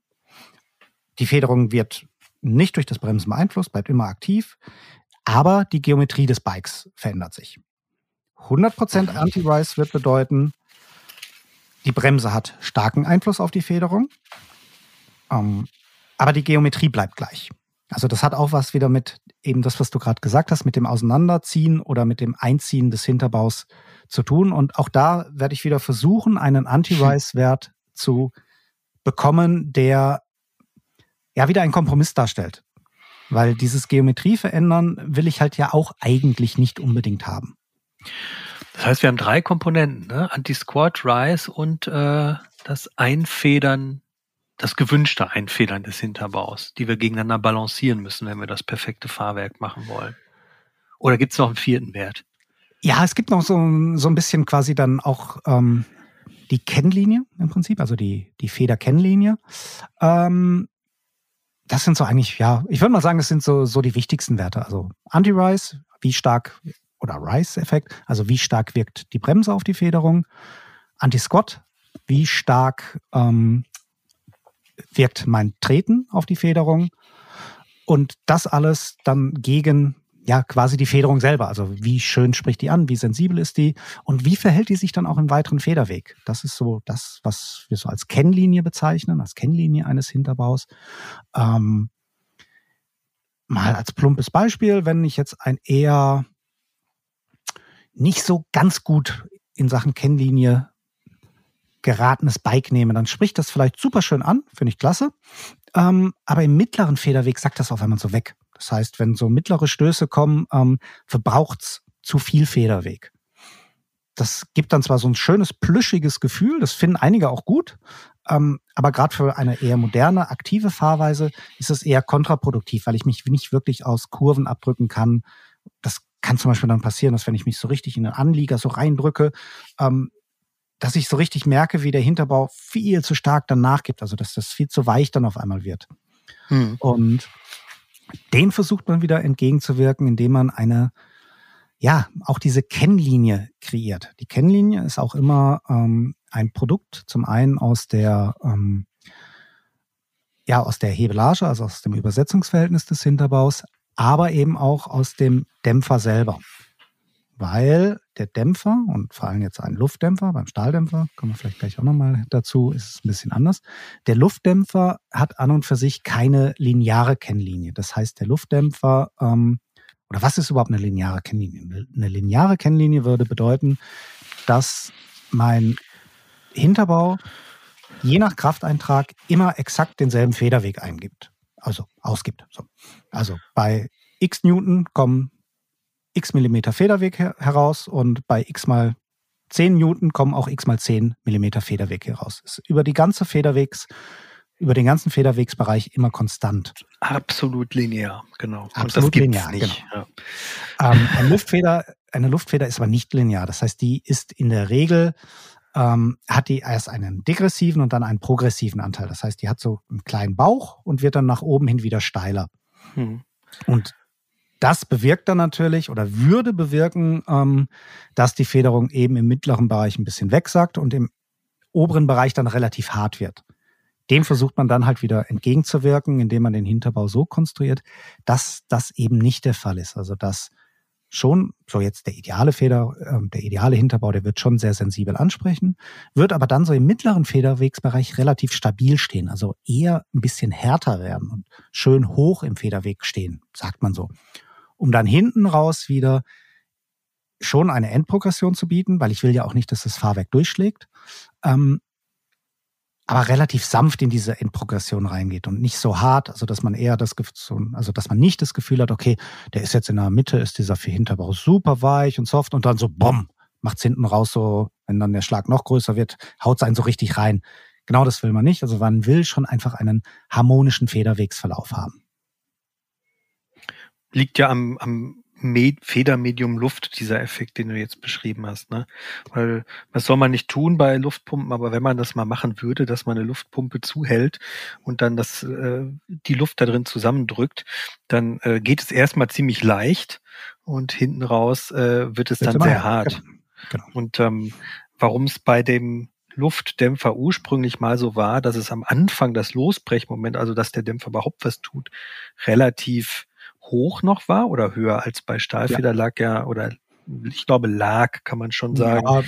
Die Federung wird nicht durch das Bremsen beeinflusst, bleibt immer aktiv. Aber die Geometrie des Bikes verändert sich. 100% Anti-Rise wird bedeuten, die Bremse hat starken Einfluss auf die Federung, ähm, aber die Geometrie bleibt gleich. Also das hat auch was wieder mit eben das, was du gerade gesagt hast, mit dem Auseinanderziehen oder mit dem Einziehen des Hinterbaus zu tun. Und auch da werde ich wieder versuchen, einen Anti-Rise-Wert zu bekommen, der ja wieder einen Kompromiss darstellt. Weil dieses Geometrie verändern will ich halt ja auch eigentlich nicht unbedingt haben. Das heißt, wir haben drei Komponenten, ne? Anti-Squat, Rise und äh, das Einfedern, das gewünschte Einfedern des Hinterbaus, die wir gegeneinander balancieren müssen, wenn wir das perfekte Fahrwerk machen wollen. Oder gibt es noch einen vierten Wert? Ja, es gibt noch so, so ein bisschen quasi dann auch ähm, die Kennlinie im Prinzip, also die, die Feder-Kennlinie. Ähm, das sind so eigentlich, ja, ich würde mal sagen, das sind so, so die wichtigsten Werte. Also Anti-Rise, wie stark oder Rise-Effekt, also wie stark wirkt die Bremse auf die Federung, Anti-Squat, wie stark ähm, wirkt mein Treten auf die Federung und das alles dann gegen ja quasi die Federung selber. Also wie schön spricht die an, wie sensibel ist die und wie verhält die sich dann auch im weiteren Federweg. Das ist so das, was wir so als Kennlinie bezeichnen, als Kennlinie eines Hinterbaus. Ähm, mal als plumpes Beispiel, wenn ich jetzt ein eher nicht so ganz gut in Sachen Kennlinie geratenes Bike nehme, dann spricht das vielleicht super schön an, finde ich klasse. Ähm, aber im mittleren Federweg sagt das auf einmal so weg. Das heißt, wenn so mittlere Stöße kommen, ähm, verbraucht's zu viel Federweg. Das gibt dann zwar so ein schönes, plüschiges Gefühl, das finden einige auch gut, ähm, aber gerade für eine eher moderne, aktive Fahrweise ist es eher kontraproduktiv, weil ich mich nicht wirklich aus Kurven abdrücken kann. Das kann zum Beispiel dann passieren, dass wenn ich mich so richtig in den Anlieger so reindrücke, ähm, dass ich so richtig merke, wie der Hinterbau viel zu stark dann nachgibt, also dass das viel zu weich dann auf einmal wird. Hm. Und den versucht man wieder entgegenzuwirken, indem man eine, ja, auch diese Kennlinie kreiert. Die Kennlinie ist auch immer ähm, ein Produkt, zum einen aus der, ähm, ja, aus der Hebelage, also aus dem Übersetzungsverhältnis des Hinterbaus, aber eben auch aus dem Dämpfer selber. Weil der Dämpfer und vor allem jetzt ein Luftdämpfer, beim Stahldämpfer, kommen wir vielleicht gleich auch nochmal dazu, ist es ein bisschen anders. Der Luftdämpfer hat an und für sich keine lineare Kennlinie. Das heißt, der Luftdämpfer, ähm, oder was ist überhaupt eine lineare Kennlinie? Eine lineare Kennlinie würde bedeuten, dass mein Hinterbau je nach Krafteintrag immer exakt denselben Federweg eingibt also ausgibt. So. Also bei x Newton kommen x Millimeter Federweg her heraus und bei x mal 10 Newton kommen auch x mal 10 Millimeter Federweg heraus. Ist über die ganze Federwegs, über den ganzen Federwegsbereich immer konstant. Absolut linear, genau. Absolut linear, nicht. Genau. Ja. Ähm, eine Luftfeder, eine Luftfeder ist aber nicht linear. Das heißt, die ist in der Regel ähm, hat die erst einen degressiven und dann einen progressiven Anteil. Das heißt, die hat so einen kleinen Bauch und wird dann nach oben hin wieder steiler. Hm. Und das bewirkt dann natürlich oder würde bewirken, ähm, dass die Federung eben im mittleren Bereich ein bisschen wegsackt und im oberen Bereich dann relativ hart wird. Dem versucht man dann halt wieder entgegenzuwirken, indem man den Hinterbau so konstruiert, dass das eben nicht der Fall ist. Also dass schon, so jetzt der ideale Feder, äh, der ideale Hinterbau, der wird schon sehr sensibel ansprechen, wird aber dann so im mittleren Federwegsbereich relativ stabil stehen, also eher ein bisschen härter werden und schön hoch im Federweg stehen, sagt man so. Um dann hinten raus wieder schon eine Endprogression zu bieten, weil ich will ja auch nicht, dass das Fahrwerk durchschlägt. Ähm, aber relativ sanft in diese Endprogression reingeht und nicht so hart, also dass man eher das Gefühl, also dass man nicht das Gefühl hat, okay, der ist jetzt in der Mitte, ist dieser Hinterbau super weich und soft und dann so bumm, macht's hinten raus so, wenn dann der Schlag noch größer wird, haut's einen so richtig rein. Genau das will man nicht. Also man will schon einfach einen harmonischen Federwegsverlauf haben. Liegt ja am, am Med Federmedium Luft, dieser Effekt, den du jetzt beschrieben hast. Ne? Weil was soll man nicht tun bei Luftpumpen, aber wenn man das mal machen würde, dass man eine Luftpumpe zuhält und dann das, äh, die Luft da drin zusammendrückt, dann äh, geht es erstmal ziemlich leicht und hinten raus äh, wird es dann sehr hart. Genau. Und ähm, warum es bei dem Luftdämpfer ursprünglich mal so war, dass es am Anfang das Losbrechmoment, also dass der Dämpfer überhaupt was tut, relativ hoch noch war oder höher als bei Stahlfeder ja. lag ja oder ich glaube lag, kann man schon sagen. Ja,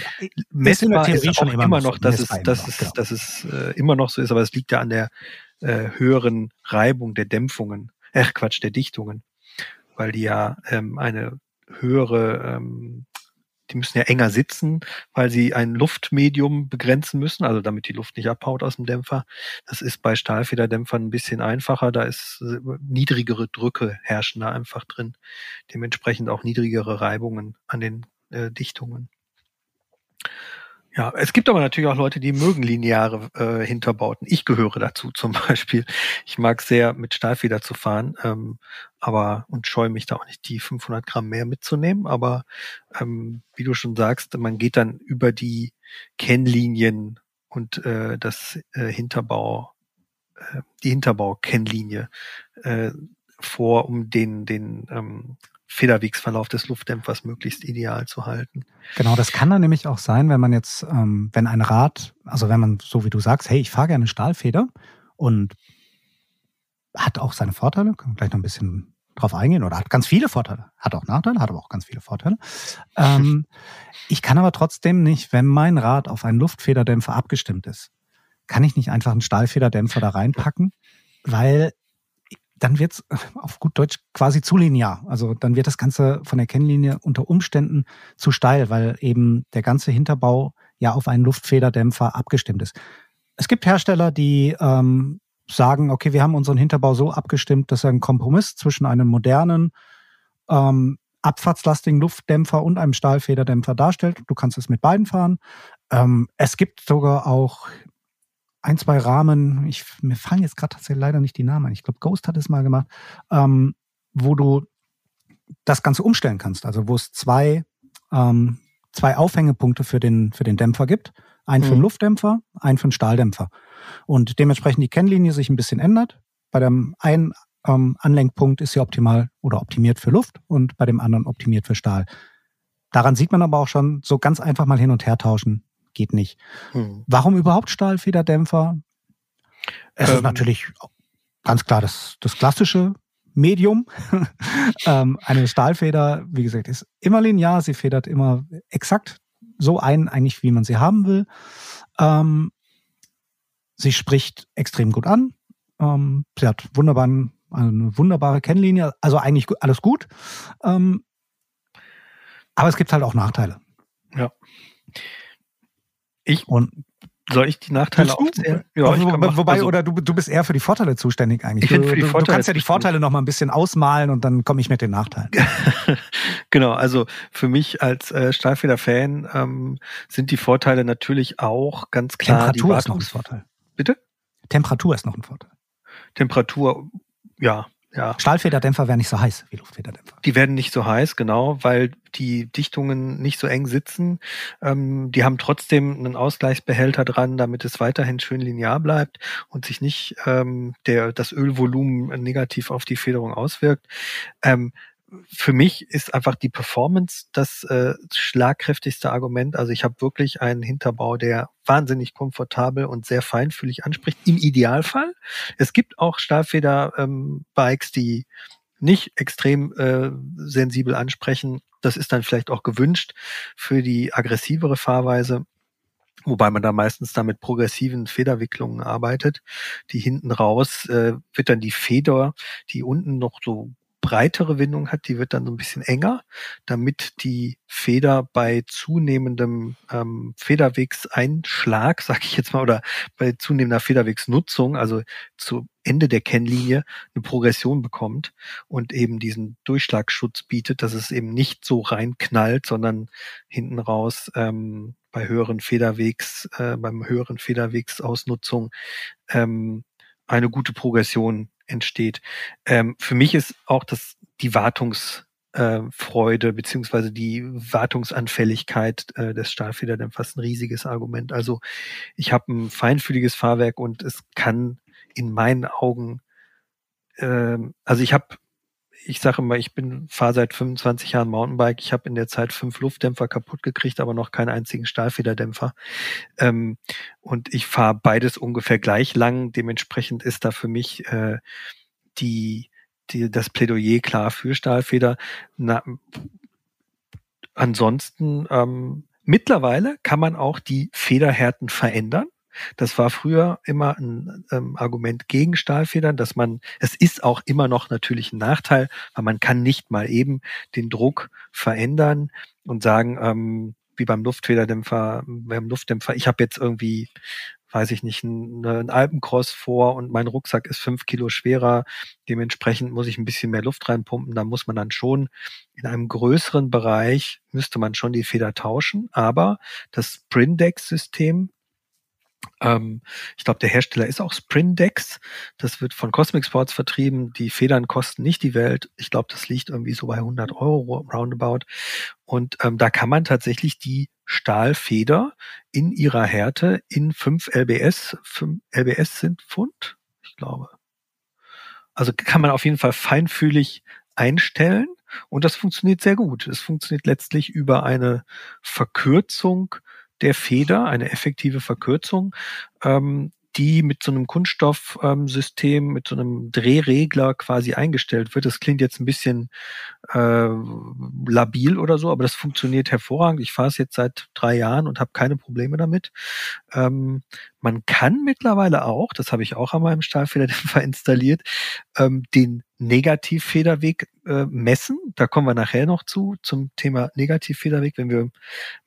Messbar ist auch immer, immer noch, dass es, dass es, genau. dass es äh, immer noch so ist, aber es liegt ja an der äh, höheren Reibung der Dämpfungen, ach Quatsch, der Dichtungen, weil die ja ähm, eine höhere ähm, die müssen ja enger sitzen, weil sie ein Luftmedium begrenzen müssen, also damit die Luft nicht abhaut aus dem Dämpfer. Das ist bei Stahlfederdämpfern ein bisschen einfacher. Da ist äh, niedrigere Drücke herrschen da einfach drin. Dementsprechend auch niedrigere Reibungen an den äh, Dichtungen. Ja, es gibt aber natürlich auch Leute, die mögen lineare äh, Hinterbauten. Ich gehöre dazu zum Beispiel. Ich mag sehr mit Stahlfeder zu fahren, ähm, aber und scheue mich da auch nicht, die 500 Gramm mehr mitzunehmen. Aber ähm, wie du schon sagst, man geht dann über die Kennlinien und äh, das äh, Hinterbau, äh, die Hinterbau-Kennlinie äh, vor, um den den ähm, Federwegsverlauf des Luftdämpfers möglichst ideal zu halten. Genau, das kann dann nämlich auch sein, wenn man jetzt, ähm, wenn ein Rad, also wenn man, so wie du sagst, hey, ich fahre gerne Stahlfeder und hat auch seine Vorteile, können wir gleich noch ein bisschen drauf eingehen, oder hat ganz viele Vorteile, hat auch Nachteile, hat aber auch ganz viele Vorteile. Ähm, ich kann aber trotzdem nicht, wenn mein Rad auf einen Luftfederdämpfer abgestimmt ist, kann ich nicht einfach einen Stahlfederdämpfer da reinpacken, weil dann wird es auf gut Deutsch quasi zu linear. Also dann wird das Ganze von der Kennlinie unter Umständen zu steil, weil eben der ganze Hinterbau ja auf einen Luftfederdämpfer abgestimmt ist. Es gibt Hersteller, die ähm, sagen, okay, wir haben unseren Hinterbau so abgestimmt, dass er ein Kompromiss zwischen einem modernen, ähm, abfahrtslastigen Luftdämpfer und einem Stahlfederdämpfer darstellt. Du kannst es mit beiden fahren. Ähm, es gibt sogar auch ein, zwei Rahmen, ich, mir fallen jetzt gerade tatsächlich leider nicht die Namen ein. Ich glaube, Ghost hat es mal gemacht, ähm, wo du das Ganze umstellen kannst. Also wo es zwei, ähm, zwei Aufhängepunkte für den, für den Dämpfer gibt. Einen für den mhm. Luftdämpfer, einen für den Stahldämpfer. Und dementsprechend die Kennlinie sich ein bisschen ändert. Bei dem einen ähm, Anlenkpunkt ist sie optimal oder optimiert für Luft und bei dem anderen optimiert für Stahl. Daran sieht man aber auch schon, so ganz einfach mal hin und her tauschen geht nicht. Hm. Warum überhaupt Stahlfederdämpfer? Es ähm, ist natürlich ganz klar das, das klassische Medium. ähm, eine Stahlfeder, wie gesagt, ist immer linear, sie federt immer exakt so ein, eigentlich wie man sie haben will. Ähm, sie spricht extrem gut an. Ähm, sie hat wunderbaren, eine wunderbare Kennlinie, also eigentlich alles gut. Ähm, aber es gibt halt auch Nachteile. Ja. Ich und soll ich die Nachteile aufzählen? Ja, kann wobei, also, oder du, du bist eher für die Vorteile zuständig eigentlich. Ich du, für die Vorteile du kannst ja die Vorteile noch mal ein bisschen ausmalen und dann komme ich mit den Nachteilen. genau, also für mich als äh, Stahlfeder-Fan ähm, sind die Vorteile natürlich auch ganz klar. Temperatur ist noch ein Vorteil. Bitte? Temperatur ist noch ein Vorteil. Temperatur, ja, ja. Stahlfederdämpfer werden nicht so heiß wie Luftfederdämpfer. Die werden nicht so heiß, genau, weil die Dichtungen nicht so eng sitzen. Ähm, die haben trotzdem einen Ausgleichsbehälter dran, damit es weiterhin schön linear bleibt und sich nicht ähm, der, das Ölvolumen negativ auf die Federung auswirkt. Ähm, für mich ist einfach die Performance das äh, schlagkräftigste Argument. Also ich habe wirklich einen Hinterbau, der wahnsinnig komfortabel und sehr feinfühlig anspricht. Im Idealfall. Es gibt auch Stahlfeder-Bikes, ähm, die nicht extrem äh, sensibel ansprechen. Das ist dann vielleicht auch gewünscht für die aggressivere Fahrweise. Wobei man da meistens da mit progressiven Federwicklungen arbeitet. Die hinten raus äh, wird dann die Feder, die unten noch so breitere Windung hat, die wird dann so ein bisschen enger, damit die Feder bei zunehmendem ähm, Federwegseinschlag, sag ich jetzt mal, oder bei zunehmender Federwegsnutzung, also zu Ende der Kennlinie, eine Progression bekommt und eben diesen Durchschlagsschutz bietet, dass es eben nicht so reinknallt, sondern hinten raus ähm, bei höheren Federwegs, äh, beim höheren Federwegsausnutzung ähm, eine gute Progression entsteht. Ähm, für mich ist auch das die Wartungsfreude äh, beziehungsweise die Wartungsanfälligkeit äh, des Stahlfederdämpfers ein riesiges Argument. Also ich habe ein feinfühliges Fahrwerk und es kann in meinen Augen, äh, also ich habe ich sage immer, ich bin fahre seit 25 Jahren Mountainbike. Ich habe in der Zeit fünf Luftdämpfer kaputt gekriegt, aber noch keinen einzigen Stahlfederdämpfer. Ähm, und ich fahre beides ungefähr gleich lang. Dementsprechend ist da für mich äh, die, die das Plädoyer klar für Stahlfeder. Na, ansonsten ähm, mittlerweile kann man auch die Federhärten verändern. Das war früher immer ein ähm, Argument gegen Stahlfedern, dass man, es ist auch immer noch natürlich ein Nachteil, weil man kann nicht mal eben den Druck verändern und sagen, ähm, wie beim Luftfederdämpfer, beim Luftdämpfer, ich habe jetzt irgendwie, weiß ich nicht, einen, einen Alpencross vor und mein Rucksack ist fünf Kilo schwerer, dementsprechend muss ich ein bisschen mehr Luft reinpumpen, da muss man dann schon in einem größeren Bereich, müsste man schon die Feder tauschen, aber das Sprindex-System ähm, ich glaube, der Hersteller ist auch Sprindex. Das wird von Cosmic Sports vertrieben. Die Federn kosten nicht die Welt. Ich glaube, das liegt irgendwie so bei 100 Euro roundabout. Und ähm, da kann man tatsächlich die Stahlfeder in ihrer Härte in 5 LBS, 5 LBS sind Pfund, ich glaube. Also kann man auf jeden Fall feinfühlig einstellen. Und das funktioniert sehr gut. Es funktioniert letztlich über eine Verkürzung der Feder, eine effektive Verkürzung, ähm, die mit so einem Kunststoffsystem, ähm, mit so einem Drehregler quasi eingestellt wird. Das klingt jetzt ein bisschen äh, labil oder so, aber das funktioniert hervorragend. Ich fahre es jetzt seit drei Jahren und habe keine Probleme damit. Ähm, man kann mittlerweile auch, das habe ich auch an meinem Stahlfederdämpfer installiert, ähm, den Negativfederweg äh, messen. Da kommen wir nachher noch zu, zum Thema Negativfederweg, wenn wir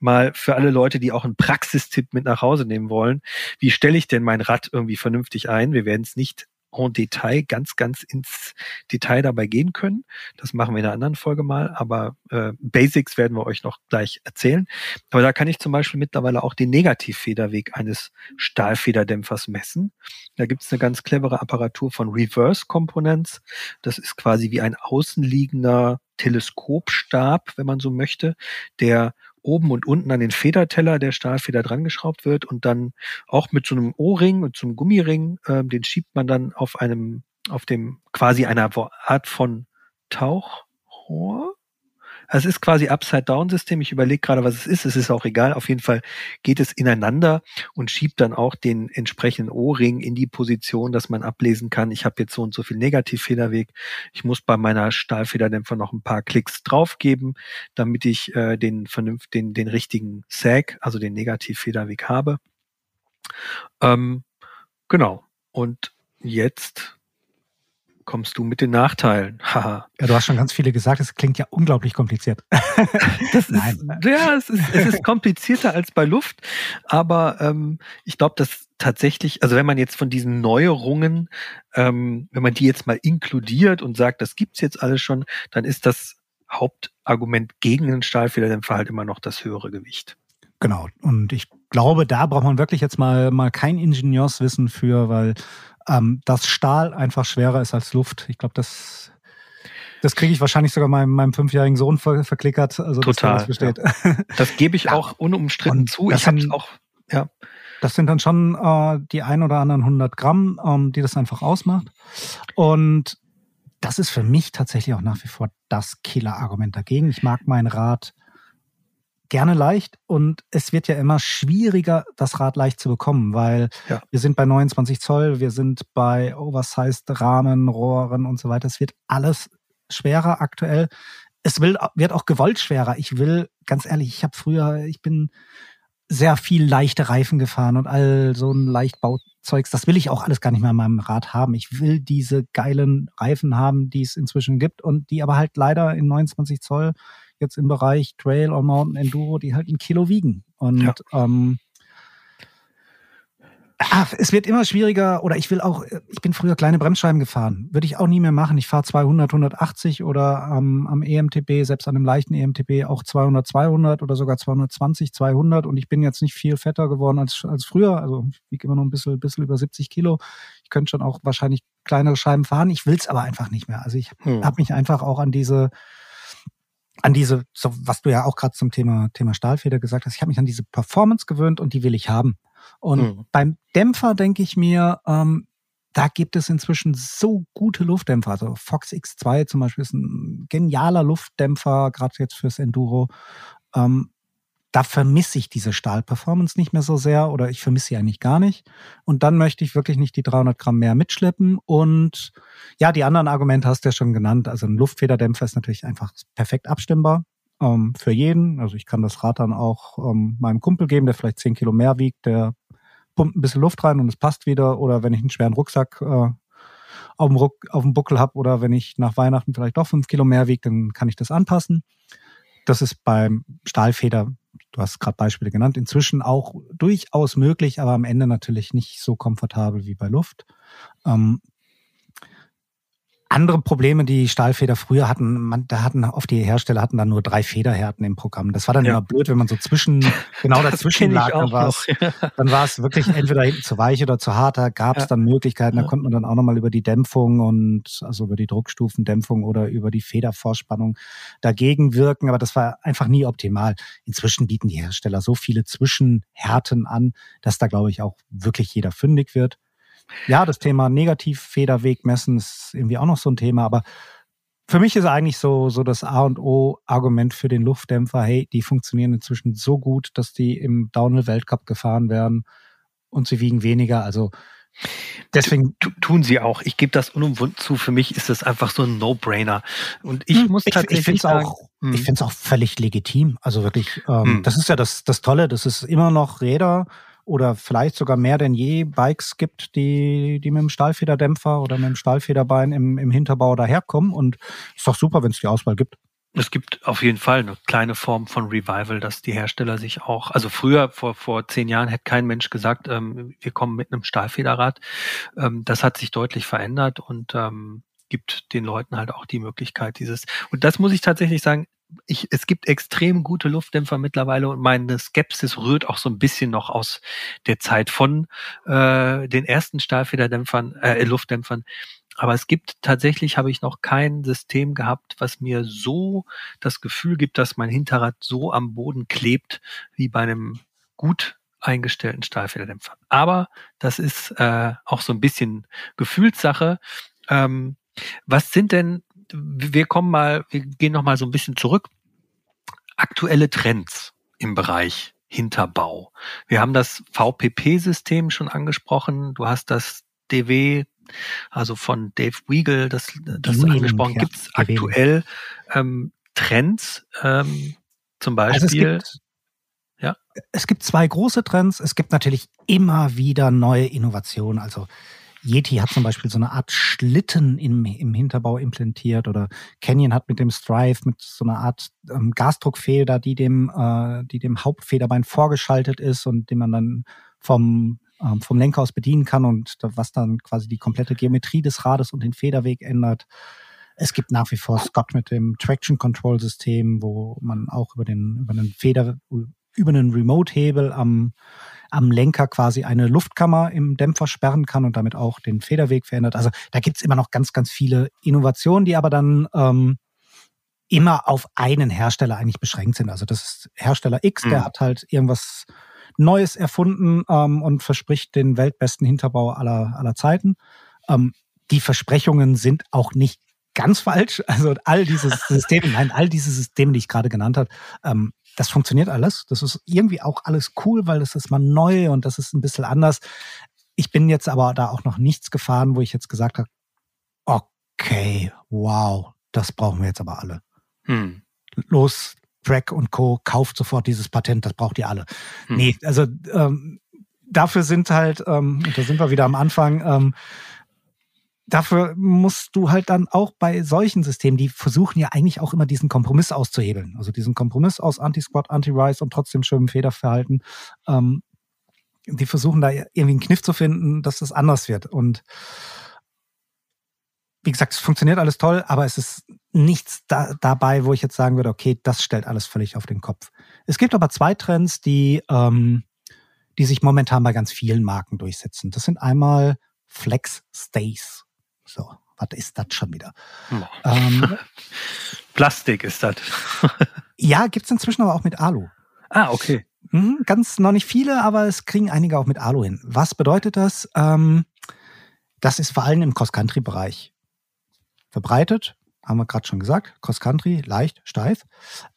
mal für alle Leute, die auch einen Praxistipp mit nach Hause nehmen wollen, wie stelle ich denn mein Rad irgendwie vernünftig ein? Wir werden es nicht en Detail, ganz, ganz ins Detail dabei gehen können. Das machen wir in einer anderen Folge mal, aber äh, Basics werden wir euch noch gleich erzählen. Aber da kann ich zum Beispiel mittlerweile auch den Negativfederweg eines Stahlfederdämpfers messen. Da gibt es eine ganz clevere Apparatur von Reverse Components. Das ist quasi wie ein außenliegender Teleskopstab, wenn man so möchte, der oben und unten an den Federteller der Stahlfeder drangeschraubt wird und dann auch mit so einem O-Ring, mit so einem Gummiring, äh, den schiebt man dann auf einem, auf dem quasi einer Art von Tauchrohr also es ist quasi Upside-Down-System. Ich überlege gerade, was es ist. Es ist auch egal. Auf jeden Fall geht es ineinander und schiebt dann auch den entsprechenden O-Ring in die Position, dass man ablesen kann, ich habe jetzt so und so viel Negativfederweg. Ich muss bei meiner Stahlfederdämpfer noch ein paar Klicks draufgeben, damit ich äh, den, vernünft, den, den richtigen Sag, also den Negativfederweg habe. Ähm, genau. Und jetzt kommst du mit den Nachteilen. Haha. ja, du hast schon ganz viele gesagt, es klingt ja unglaublich kompliziert. das Nein. Ist, ja, es ist, es ist komplizierter als bei Luft, aber ähm, ich glaube, dass tatsächlich, also wenn man jetzt von diesen Neuerungen, ähm, wenn man die jetzt mal inkludiert und sagt, das gibt's jetzt alles schon, dann ist das Hauptargument gegen den Stahlfederdämpfer halt immer noch das höhere Gewicht. Genau. Und ich glaube, da braucht man wirklich jetzt mal, mal kein Ingenieurswissen für, weil ähm, dass Stahl einfach schwerer ist als Luft. Ich glaube, das, das kriege ich wahrscheinlich sogar meinem, meinem fünfjährigen Sohn ver, verklickert. Also Total. Das, ja. das gebe ich ja. auch unumstritten Und zu. Ich habe auch, ja. Das sind dann schon äh, die ein oder anderen 100 Gramm, ähm, die das einfach ausmacht. Und das ist für mich tatsächlich auch nach wie vor das Killer-Argument dagegen. Ich mag mein Rad gerne leicht und es wird ja immer schwieriger, das Rad leicht zu bekommen, weil ja. wir sind bei 29 Zoll, wir sind bei oversized Rahmen, Rohren und so weiter. Es wird alles schwerer aktuell. Es will, wird auch gewollt schwerer. Ich will, ganz ehrlich, ich habe früher, ich bin sehr viel leichte Reifen gefahren und all so ein Leichtbauzeugs. Das will ich auch alles gar nicht mehr in meinem Rad haben. Ich will diese geilen Reifen haben, die es inzwischen gibt und die aber halt leider in 29 Zoll jetzt im Bereich Trail und Mountain Enduro, die halt ein Kilo wiegen. Und ja. ähm, Ach, es wird immer schwieriger oder ich will auch, ich bin früher kleine Bremsscheiben gefahren. Würde ich auch nie mehr machen. Ich fahre 200, 180 oder ähm, am EMTB, selbst an einem leichten EMTB auch 200, 200 oder sogar 220, 200 und ich bin jetzt nicht viel fetter geworden als, als früher. Also ich wiege immer noch ein bisschen, bisschen über 70 Kilo. Ich könnte schon auch wahrscheinlich kleinere Scheiben fahren. Ich will es aber einfach nicht mehr. Also ich hm. habe mich einfach auch an diese an diese, so, was du ja auch gerade zum Thema, Thema Stahlfeder gesagt hast, ich habe mich an diese Performance gewöhnt und die will ich haben. Und mhm. beim Dämpfer denke ich mir, ähm, da gibt es inzwischen so gute Luftdämpfer. Also Fox X2 zum Beispiel ist ein genialer Luftdämpfer, gerade jetzt fürs Enduro. Ähm, da vermisse ich diese Stahlperformance nicht mehr so sehr oder ich vermisse sie eigentlich gar nicht. Und dann möchte ich wirklich nicht die 300 Gramm mehr mitschleppen. Und ja, die anderen Argumente hast du ja schon genannt. Also ein Luftfederdämpfer ist natürlich einfach perfekt abstimmbar ähm, für jeden. Also ich kann das Rad dann auch ähm, meinem Kumpel geben, der vielleicht 10 Kilo mehr wiegt, der pumpt ein bisschen Luft rein und es passt wieder. Oder wenn ich einen schweren Rucksack äh, auf, dem Ruck, auf dem Buckel habe oder wenn ich nach Weihnachten vielleicht doch 5 Kilo mehr wiege, dann kann ich das anpassen. Das ist beim Stahlfeder du hast gerade Beispiele genannt, inzwischen auch durchaus möglich, aber am Ende natürlich nicht so komfortabel wie bei Luft. Ähm, andere Probleme, die Stahlfeder früher hatten, man, da hatten oft die Hersteller hatten dann nur drei Federhärten im Programm. Das war dann ja. immer blöd, wenn man so zwischen genau dazwischen lag, dann war es, dann war es wirklich entweder hinten zu weich oder zu hart. Da gab es ja. dann Möglichkeiten. Da konnte man dann auch nochmal über die Dämpfung und also über die Druckstufendämpfung oder über die Federvorspannung dagegen wirken. Aber das war einfach nie optimal. Inzwischen bieten die Hersteller so viele Zwischenhärten an, dass da glaube ich auch wirklich jeder fündig wird. Ja, das Thema Negativfederweg messen ist irgendwie auch noch so ein Thema, aber für mich ist eigentlich so, so das A und O Argument für den Luftdämpfer, hey, die funktionieren inzwischen so gut, dass die im Downhill Weltcup gefahren werden und sie wiegen weniger. Also deswegen tun sie auch. Ich gebe das unumwunden zu. Für mich ist das einfach so ein No-Brainer. Und ich hm, muss ich, tatsächlich ich sagen, auch, hm. ich finde es auch völlig legitim. Also wirklich, ähm, hm. das ist ja das, das Tolle. Das ist immer noch Räder oder vielleicht sogar mehr denn je Bikes gibt, die, die mit dem Stahlfederdämpfer oder mit dem Stahlfederbein im, im Hinterbau daherkommen. Und ist doch super, wenn es die Auswahl gibt. Es gibt auf jeden Fall eine kleine Form von Revival, dass die Hersteller sich auch, also früher, vor, vor zehn Jahren, hätte kein Mensch gesagt, ähm, wir kommen mit einem Stahlfederrad. Ähm, das hat sich deutlich verändert und ähm, gibt den Leuten halt auch die Möglichkeit, dieses, und das muss ich tatsächlich sagen, ich, es gibt extrem gute Luftdämpfer mittlerweile und meine Skepsis rührt auch so ein bisschen noch aus der Zeit von äh, den ersten Stahlfederdämpfern, äh, Luftdämpfern. Aber es gibt tatsächlich, habe ich noch kein System gehabt, was mir so das Gefühl gibt, dass mein Hinterrad so am Boden klebt wie bei einem gut eingestellten Stahlfederdämpfer. Aber das ist äh, auch so ein bisschen Gefühlssache. Ähm, was sind denn wir kommen mal, wir gehen noch mal so ein bisschen zurück. Aktuelle Trends im Bereich Hinterbau. Wir haben das VPP-System schon angesprochen. Du hast das DW, also von Dave Weigel, das, das Wheeling, angesprochen. Ja, Gibt es aktuell ähm, Trends ähm, zum Beispiel? Also es gibt, ja. Es gibt zwei große Trends. Es gibt natürlich immer wieder neue Innovationen. Also Yeti hat zum Beispiel so eine Art Schlitten im, im Hinterbau implantiert oder Canyon hat mit dem Strive mit so einer Art ähm, Gasdruckfeder, die dem, äh, die dem Hauptfederbein vorgeschaltet ist und den man dann vom, ähm, vom Lenker aus bedienen kann und was dann quasi die komplette Geometrie des Rades und den Federweg ändert. Es gibt nach wie vor Scott mit dem Traction Control System, wo man auch über den, über den Feder, über einen Remote-Hebel am am Lenker quasi eine Luftkammer im Dämpfer sperren kann und damit auch den Federweg verändert. Also da gibt's immer noch ganz, ganz viele Innovationen, die aber dann ähm, immer auf einen Hersteller eigentlich beschränkt sind. Also das ist Hersteller X, mhm. der hat halt irgendwas Neues erfunden ähm, und verspricht den weltbesten Hinterbau aller, aller Zeiten. Ähm, die Versprechungen sind auch nicht ganz falsch. Also all diese Systeme, nein, all diese Systeme, die ich gerade genannt habe, ähm, das funktioniert alles. Das ist irgendwie auch alles cool, weil das ist mal neu und das ist ein bisschen anders. Ich bin jetzt aber da auch noch nichts gefahren, wo ich jetzt gesagt habe, okay, wow, das brauchen wir jetzt aber alle. Hm. Los, Track und Co. kauft sofort dieses Patent, das braucht ihr alle. Hm. Nee, also ähm, dafür sind halt, ähm, da sind wir wieder am Anfang, ähm, dafür musst du halt dann auch bei solchen Systemen, die versuchen ja eigentlich auch immer diesen Kompromiss auszuhebeln. Also diesen Kompromiss aus Anti-Squat, Anti-Rise und trotzdem schönem Federverhalten. Ähm, die versuchen da irgendwie einen Kniff zu finden, dass das anders wird. Und wie gesagt, es funktioniert alles toll, aber es ist nichts da, dabei, wo ich jetzt sagen würde, okay, das stellt alles völlig auf den Kopf. Es gibt aber zwei Trends, die, ähm, die sich momentan bei ganz vielen Marken durchsetzen. Das sind einmal Flex Stays. So, was ist das schon wieder? Ähm, Plastik ist das. ja, gibt's inzwischen aber auch mit Alu. Ah, okay. Mhm, ganz noch nicht viele, aber es kriegen einige auch mit Alu hin. Was bedeutet das? Ähm, das ist vor allem im Cross-Country-Bereich verbreitet. Haben wir gerade schon gesagt. Cross-Country, leicht, steif.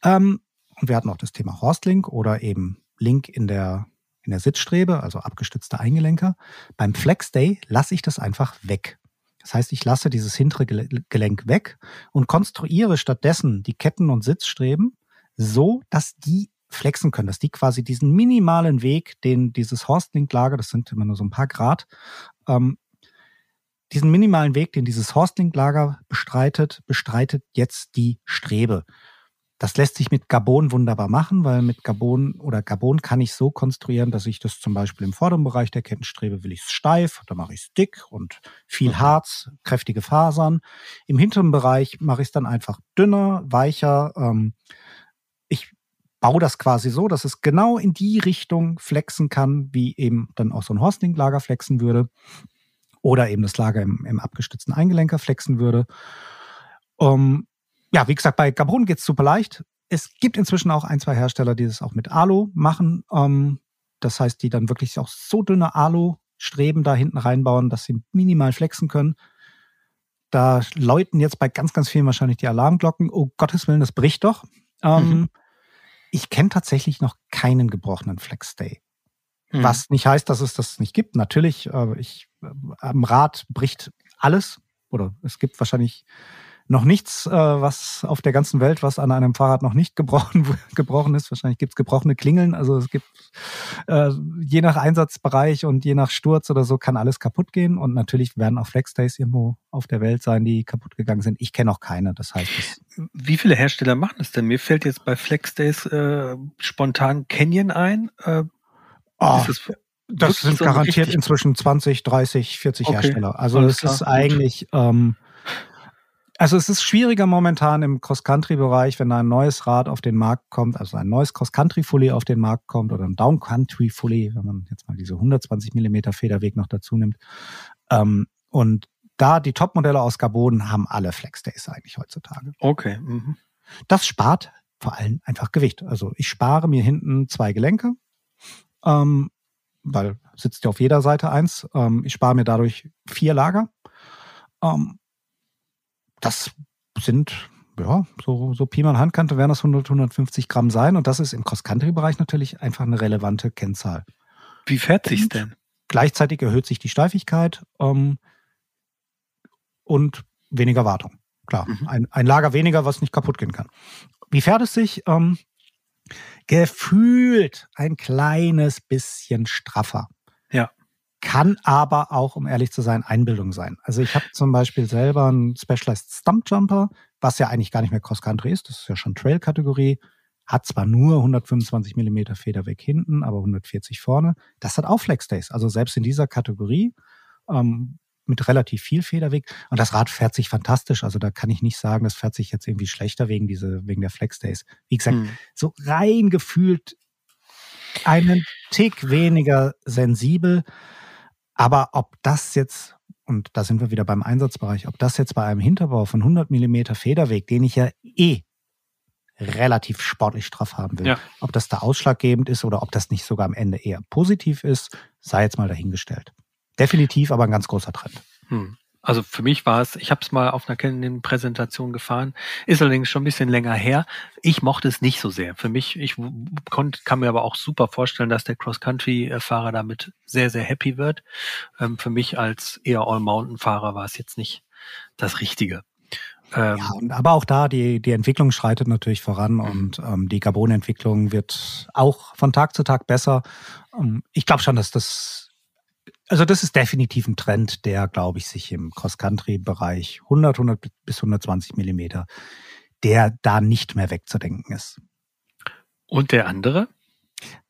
Ähm, und wir hatten auch das Thema Horstlink oder eben Link in der, in der Sitzstrebe, also abgestützte Eingelenker. Beim Flex Day lasse ich das einfach weg. Das heißt, ich lasse dieses hintere Gelenk weg und konstruiere stattdessen die Ketten und Sitzstreben so, dass die flexen können, dass die quasi diesen minimalen Weg, den dieses Horstlink-Lager, das sind immer nur so ein paar Grad, ähm, diesen minimalen Weg, den dieses Horstlink-Lager bestreitet, bestreitet jetzt die Strebe. Das lässt sich mit Gabon wunderbar machen, weil mit Gabon oder Gabon kann ich so konstruieren, dass ich das zum Beispiel im vorderen Bereich der Kettenstrebe will ich es steif, da mache ich es dick und viel mhm. Harz, kräftige Fasern. Im hinteren Bereich mache ich es dann einfach dünner, weicher. Ähm, ich baue das quasi so, dass es genau in die Richtung flexen kann, wie eben dann auch so ein Horsting-Lager flexen würde. Oder eben das Lager im, im abgestützten Eingelenker flexen würde. Um, ja, wie gesagt, bei Gabron geht es super leicht. Es gibt inzwischen auch ein, zwei Hersteller, die das auch mit Alu machen. Ähm, das heißt, die dann wirklich auch so dünne Alu-Streben da hinten reinbauen, dass sie minimal flexen können. Da läuten jetzt bei ganz, ganz vielen wahrscheinlich die Alarmglocken. Oh Gottes Willen, das bricht doch. Ähm, mhm. Ich kenne tatsächlich noch keinen gebrochenen Flex Day. Mhm. Was nicht heißt, dass es das nicht gibt. Natürlich, äh, ich, äh, am Rad bricht alles. Oder es gibt wahrscheinlich noch nichts, äh, was auf der ganzen Welt, was an einem Fahrrad noch nicht gebrochen, gebrochen ist. Wahrscheinlich gibt es gebrochene Klingeln. Also es gibt äh, je nach Einsatzbereich und je nach Sturz oder so kann alles kaputt gehen. Und natürlich werden auch Flexdays irgendwo auf der Welt sein, die kaputt gegangen sind. Ich kenne auch keine. Das heißt, wie viele Hersteller machen das denn? Mir fällt jetzt bei Flexdays äh, spontan Canyon ein. Äh, oh. Das sind garantiert inzwischen 20, 30, 40 okay. Hersteller. Also es ist eigentlich ähm, also es ist schwieriger momentan im Cross-Country-Bereich, wenn da ein neues Rad auf den Markt kommt, also ein neues Cross-Country-Fully auf den Markt kommt oder ein Down-Country-Fully, wenn man jetzt mal diese 120 Millimeter Federweg noch dazu nimmt. Ähm, und da die Top-Modelle aus Carbon haben alle Flex-Days eigentlich heutzutage. Okay. Mhm. Das spart vor allem einfach Gewicht. Also ich spare mir hinten zwei Gelenke, ähm, weil sitzt ja auf jeder Seite eins. Ähm, ich spare mir dadurch vier Lager. Ähm, das sind ja, so, so Pi mal Handkante werden das 100, 150 Gramm sein. Und das ist im Cross-Country-Bereich natürlich einfach eine relevante Kennzahl. Wie fährt sich's denn? Gleichzeitig erhöht sich die Steifigkeit ähm, und weniger Wartung. Klar, mhm. ein, ein Lager weniger, was nicht kaputt gehen kann. Wie fährt es sich? Ähm, gefühlt ein kleines bisschen straffer. Ja kann aber auch, um ehrlich zu sein, Einbildung sein. Also ich habe zum Beispiel selber einen Specialized Stump Jumper, was ja eigentlich gar nicht mehr Cross-Country ist, das ist ja schon Trail-Kategorie, hat zwar nur 125 Millimeter Federweg hinten, aber 140 vorne. Das hat auch Flex Days, also selbst in dieser Kategorie ähm, mit relativ viel Federweg. Und das Rad fährt sich fantastisch. Also da kann ich nicht sagen, das fährt sich jetzt irgendwie schlechter wegen diese, wegen der Flex Days. Wie gesagt, hm. so rein gefühlt einen Tick weniger sensibel. Aber ob das jetzt, und da sind wir wieder beim Einsatzbereich, ob das jetzt bei einem Hinterbau von 100 Millimeter Federweg, den ich ja eh relativ sportlich straff haben will, ja. ob das da ausschlaggebend ist oder ob das nicht sogar am Ende eher positiv ist, sei jetzt mal dahingestellt. Definitiv aber ein ganz großer Trend. Hm. Also für mich war es, ich habe es mal auf einer Canon-Präsentation gefahren, ist allerdings schon ein bisschen länger her. Ich mochte es nicht so sehr. Für mich, ich konnte, kann mir aber auch super vorstellen, dass der Cross-Country-Fahrer damit sehr, sehr happy wird. Ähm, für mich als eher All-Mountain-Fahrer war es jetzt nicht das Richtige. Ähm, ja, aber auch da, die, die Entwicklung schreitet natürlich voran mhm. und ähm, die Carbon-Entwicklung wird auch von Tag zu Tag besser. Ähm, ich glaube schon, dass das, also das ist definitiv ein Trend, der, glaube ich, sich im Cross-Country-Bereich 100, 100 bis 120 Millimeter, der da nicht mehr wegzudenken ist. Und der andere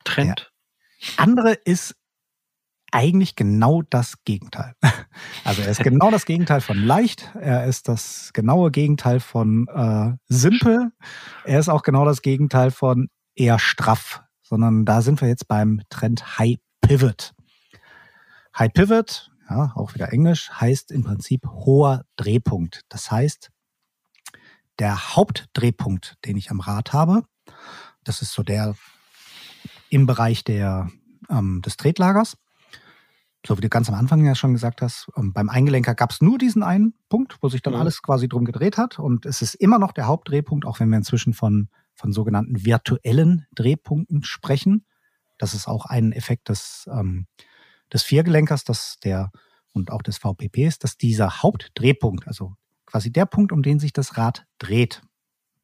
Trend? Der andere ist eigentlich genau das Gegenteil. Also er ist genau das Gegenteil von leicht, er ist das genaue Gegenteil von äh, simpel, er ist auch genau das Gegenteil von eher straff, sondern da sind wir jetzt beim Trend High Pivot. High Pivot, ja, auch wieder Englisch, heißt im Prinzip hoher Drehpunkt. Das heißt, der Hauptdrehpunkt, den ich am Rad habe, das ist so der im Bereich der, ähm, des Tretlagers so wie du ganz am Anfang ja schon gesagt hast, ähm, beim Eingelenker gab es nur diesen einen Punkt, wo sich dann mhm. alles quasi drum gedreht hat. Und es ist immer noch der Hauptdrehpunkt, auch wenn wir inzwischen von, von sogenannten virtuellen Drehpunkten sprechen. Das ist auch ein Effekt des, ähm, des Viergelenkers, dass der und auch des VPPs, dass dieser Hauptdrehpunkt, also quasi der Punkt, um den sich das Rad dreht,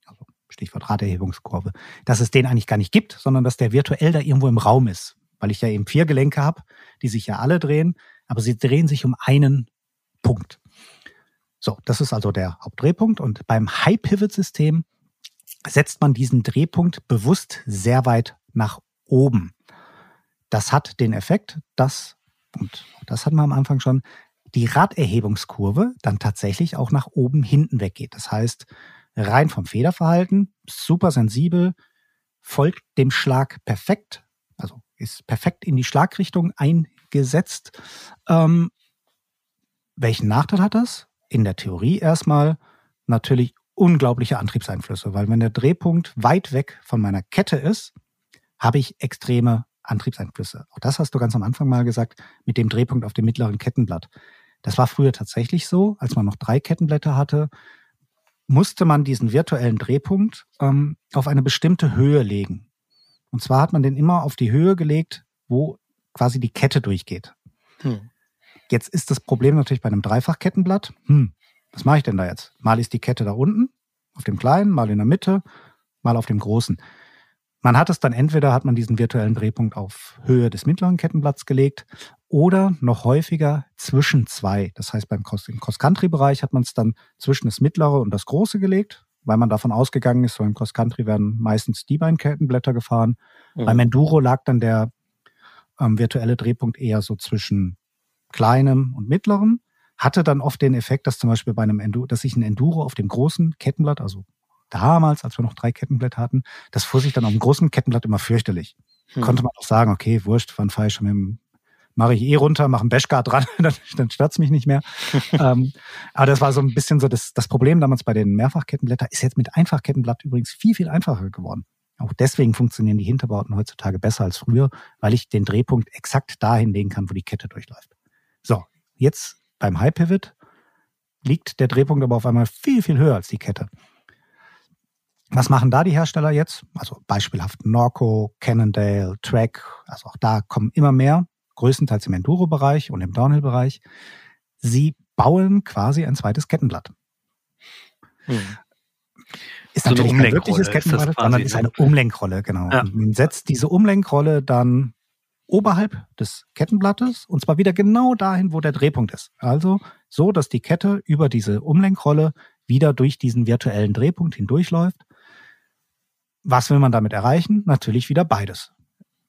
also Stichwort Raderhebungskurve, dass es den eigentlich gar nicht gibt, sondern dass der virtuell da irgendwo im Raum ist weil ich ja eben vier Gelenke habe, die sich ja alle drehen, aber sie drehen sich um einen Punkt. So, das ist also der Hauptdrehpunkt. Und beim High-Pivot-System setzt man diesen Drehpunkt bewusst sehr weit nach oben. Das hat den Effekt, dass, und das hatten wir am Anfang schon, die Raderhebungskurve dann tatsächlich auch nach oben hinten weggeht. Das heißt, rein vom Federverhalten, super sensibel, folgt dem Schlag perfekt, also ist perfekt in die Schlagrichtung eingesetzt. Ähm, welchen Nachteil hat das? In der Theorie erstmal natürlich unglaubliche Antriebseinflüsse, weil wenn der Drehpunkt weit weg von meiner Kette ist, habe ich extreme Antriebseinflüsse. Auch das hast du ganz am Anfang mal gesagt, mit dem Drehpunkt auf dem mittleren Kettenblatt. Das war früher tatsächlich so, als man noch drei Kettenblätter hatte, musste man diesen virtuellen Drehpunkt ähm, auf eine bestimmte Höhe legen. Und zwar hat man den immer auf die Höhe gelegt, wo quasi die Kette durchgeht. Hm. Jetzt ist das Problem natürlich bei einem Dreifachkettenblatt. Hm, was mache ich denn da jetzt? Mal ist die Kette da unten, auf dem kleinen, mal in der Mitte, mal auf dem großen. Man hat es dann entweder hat man diesen virtuellen Drehpunkt auf Höhe des mittleren Kettenblatts gelegt oder noch häufiger zwischen zwei. Das heißt, beim Cross-Country-Bereich hat man es dann zwischen das mittlere und das große gelegt weil man davon ausgegangen ist, so im Cross-Country werden meistens die beiden Kettenblätter gefahren. Mhm. Beim Enduro lag dann der ähm, virtuelle Drehpunkt eher so zwischen kleinem und mittlerem. Hatte dann oft den Effekt, dass zum Beispiel bei einem Enduro, dass ich ein Enduro auf dem großen Kettenblatt, also damals, als wir noch drei Kettenblätter hatten, das fuhr sich dann auf dem großen Kettenblatt immer fürchterlich. Mhm. Konnte man auch sagen, okay, wurscht, wann fahre ich schon mit dem mache ich eh runter, mache einen Bashguard dran, dann, dann stört's mich nicht mehr. ähm, aber das war so ein bisschen so das, das Problem damals bei den Mehrfachkettenblätter, ist jetzt mit Einfachkettenblatt übrigens viel, viel einfacher geworden. Auch deswegen funktionieren die Hinterbauten heutzutage besser als früher, weil ich den Drehpunkt exakt dahin legen kann, wo die Kette durchläuft. So, jetzt beim High Pivot liegt der Drehpunkt aber auf einmal viel, viel höher als die Kette. Was machen da die Hersteller jetzt? Also beispielhaft Norco, Cannondale, Track, also auch da kommen immer mehr größtenteils im Enduro-Bereich und im Downhill-Bereich. Sie bauen quasi ein zweites Kettenblatt. Hm. Ist so natürlich kein wirkliches Kettenblatt, sondern ist eine Umlenkrolle, genau. Ja. man setzt diese Umlenkrolle dann oberhalb des Kettenblattes und zwar wieder genau dahin, wo der Drehpunkt ist. Also so, dass die Kette über diese Umlenkrolle wieder durch diesen virtuellen Drehpunkt hindurchläuft. Was will man damit erreichen? Natürlich wieder beides.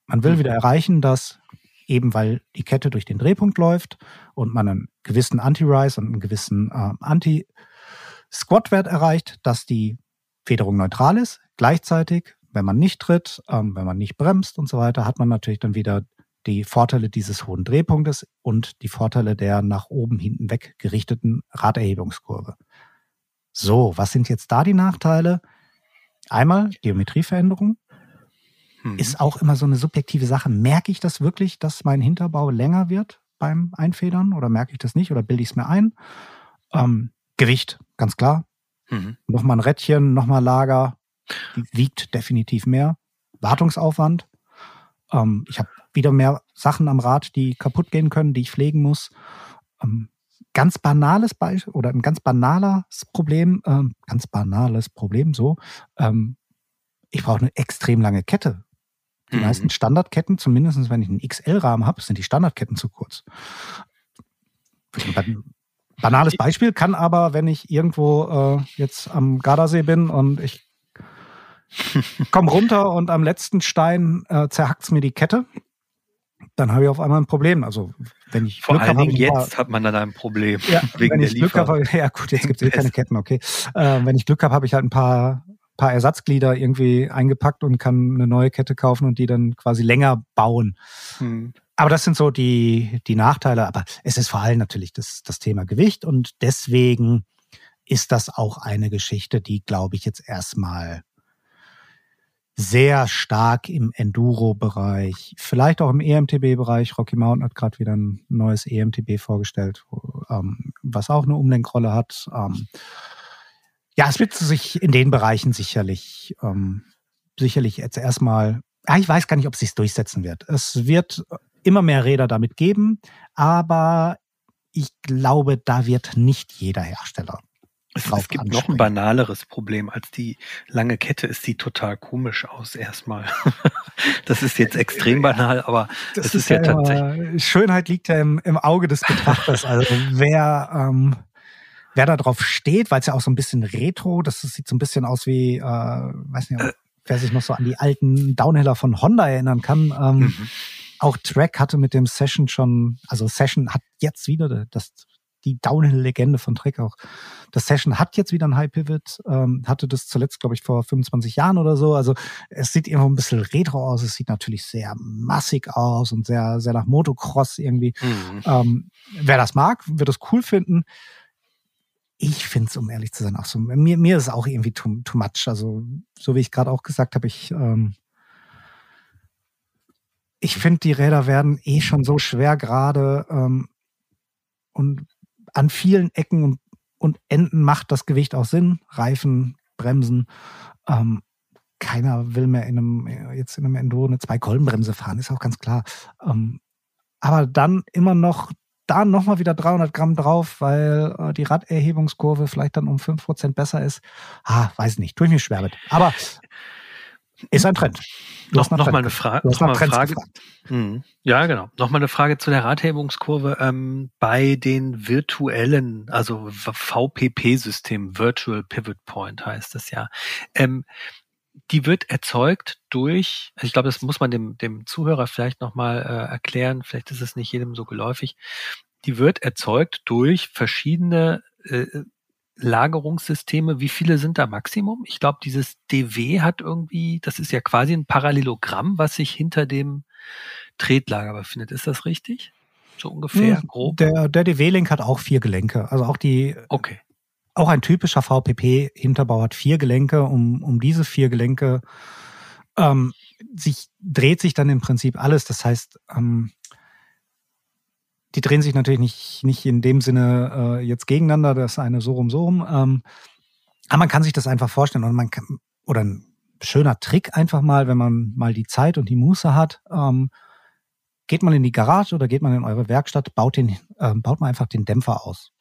Man will mhm. wieder erreichen, dass eben weil die Kette durch den Drehpunkt läuft und man einen gewissen Anti-Rise und einen gewissen äh, Anti-Squat-Wert erreicht, dass die Federung neutral ist. Gleichzeitig, wenn man nicht tritt, ähm, wenn man nicht bremst und so weiter, hat man natürlich dann wieder die Vorteile dieses hohen Drehpunktes und die Vorteile der nach oben hinten weg gerichteten Raderhebungskurve. So, was sind jetzt da die Nachteile? Einmal Geometrieveränderung. Mhm. Ist auch immer so eine subjektive Sache. Merke ich das wirklich, dass mein Hinterbau länger wird beim Einfedern oder merke ich das nicht oder bilde ich es mir ein? Ähm, Gewicht, ganz klar. Mhm. Nochmal ein Rädchen, nochmal Lager, wiegt definitiv mehr. Wartungsaufwand. Ähm, ich habe wieder mehr Sachen am Rad, die kaputt gehen können, die ich pflegen muss. Ähm, ganz banales Beispiel oder ein ganz banales Problem, ähm, ganz banales Problem so. Ähm, ich brauche eine extrem lange Kette. Die mhm. meisten Standardketten, zumindest wenn ich einen XL-Rahmen habe, sind die Standardketten zu kurz. Banales Beispiel kann aber, wenn ich irgendwo äh, jetzt am Gardasee bin und ich komme runter und am letzten Stein äh, zerhackt mir die Kette, dann habe ich auf einmal ein Problem. Also wenn ich Vor Glück allen Dingen jetzt hat man dann ein Problem. Ja, wegen wenn ich Glück habe, ja gut, jetzt gibt es eh keine Ketten, okay. Äh, wenn ich Glück habe, habe ich halt ein paar paar Ersatzglieder irgendwie eingepackt und kann eine neue Kette kaufen und die dann quasi länger bauen. Hm. Aber das sind so die, die Nachteile. Aber es ist vor allem natürlich das, das Thema Gewicht und deswegen ist das auch eine Geschichte, die, glaube ich, jetzt erstmal sehr stark im Enduro-Bereich, vielleicht auch im EMTB-Bereich. Rocky Mountain hat gerade wieder ein neues EMTB vorgestellt, ähm, was auch eine Umlenkrolle hat. Ähm, ja, es wird sich in den Bereichen sicherlich, ähm, sicherlich jetzt erstmal, ja, ich weiß gar nicht, ob es sich durchsetzen wird. Es wird immer mehr Räder damit geben, aber ich glaube, da wird nicht jeder Hersteller. Es, es gibt noch ein banaleres Problem als die lange Kette. Es sieht total komisch aus erstmal. das ist jetzt extrem banal, aber das, das ist, ist, ja, ja tatsächlich. Schönheit liegt ja im, im Auge des Betrachters. Also wer ähm, wer da drauf steht, weil es ja auch so ein bisschen retro, das sieht so ein bisschen aus wie, äh, weiß nicht, äh. wer sich noch so an die alten Downhiller von Honda erinnern kann. Ähm, mhm. Auch Track hatte mit dem Session schon, also Session hat jetzt wieder das, die Downhill-Legende von Trek auch. Das Session hat jetzt wieder ein High Pivot, ähm, hatte das zuletzt, glaube ich, vor 25 Jahren oder so. Also es sieht irgendwo ein bisschen retro aus. Es sieht natürlich sehr massig aus und sehr, sehr nach Motocross irgendwie. Mhm. Ähm, wer das mag, wird es cool finden. Ich finde es, um ehrlich zu sein, auch so. Mir, mir ist es auch irgendwie too, too much. Also, so wie ich gerade auch gesagt habe, ich ähm, ich finde, die Räder werden eh schon so schwer gerade ähm, und an vielen Ecken und, und Enden macht das Gewicht auch Sinn. Reifen, Bremsen. Ähm, keiner will mehr in einem, jetzt in einem Enduro eine Zwei-Kolbenbremse fahren, ist auch ganz klar. Ähm, aber dann immer noch da nochmal wieder 300 Gramm drauf, weil äh, die Raderhebungskurve vielleicht dann um 5% besser ist. Ah, weiß nicht, tue ich mir schwer mit. Aber ist ein Trend. Du noch, noch mal eine, Fra noch mal Frage. Hm. Ja, genau. Noch mal eine Frage zu der Radhebungskurve ähm, bei den virtuellen, also VPP-Systemen, Virtual Pivot Point heißt das ja. Ähm, die wird erzeugt durch, also ich glaube, das muss man dem, dem Zuhörer vielleicht nochmal äh, erklären, vielleicht ist es nicht jedem so geläufig. Die wird erzeugt durch verschiedene äh, Lagerungssysteme. Wie viele sind da Maximum? Ich glaube, dieses DW hat irgendwie, das ist ja quasi ein Parallelogramm, was sich hinter dem Tretlager befindet. Ist das richtig? So ungefähr, hm, grob? Der, der DW-Link hat auch vier Gelenke. Also auch die, okay. Auch ein typischer VPP-Hinterbau hat vier Gelenke. Um, um diese vier Gelenke ähm, sich, dreht sich dann im Prinzip alles. Das heißt, ähm, die drehen sich natürlich nicht, nicht in dem Sinne äh, jetzt gegeneinander, das eine so rum, so rum. Ähm, aber man kann sich das einfach vorstellen und man kann, oder ein schöner Trick einfach mal, wenn man mal die Zeit und die Muße hat, ähm, geht man in die Garage oder geht man in eure Werkstatt, baut den, äh, baut man einfach den Dämpfer aus.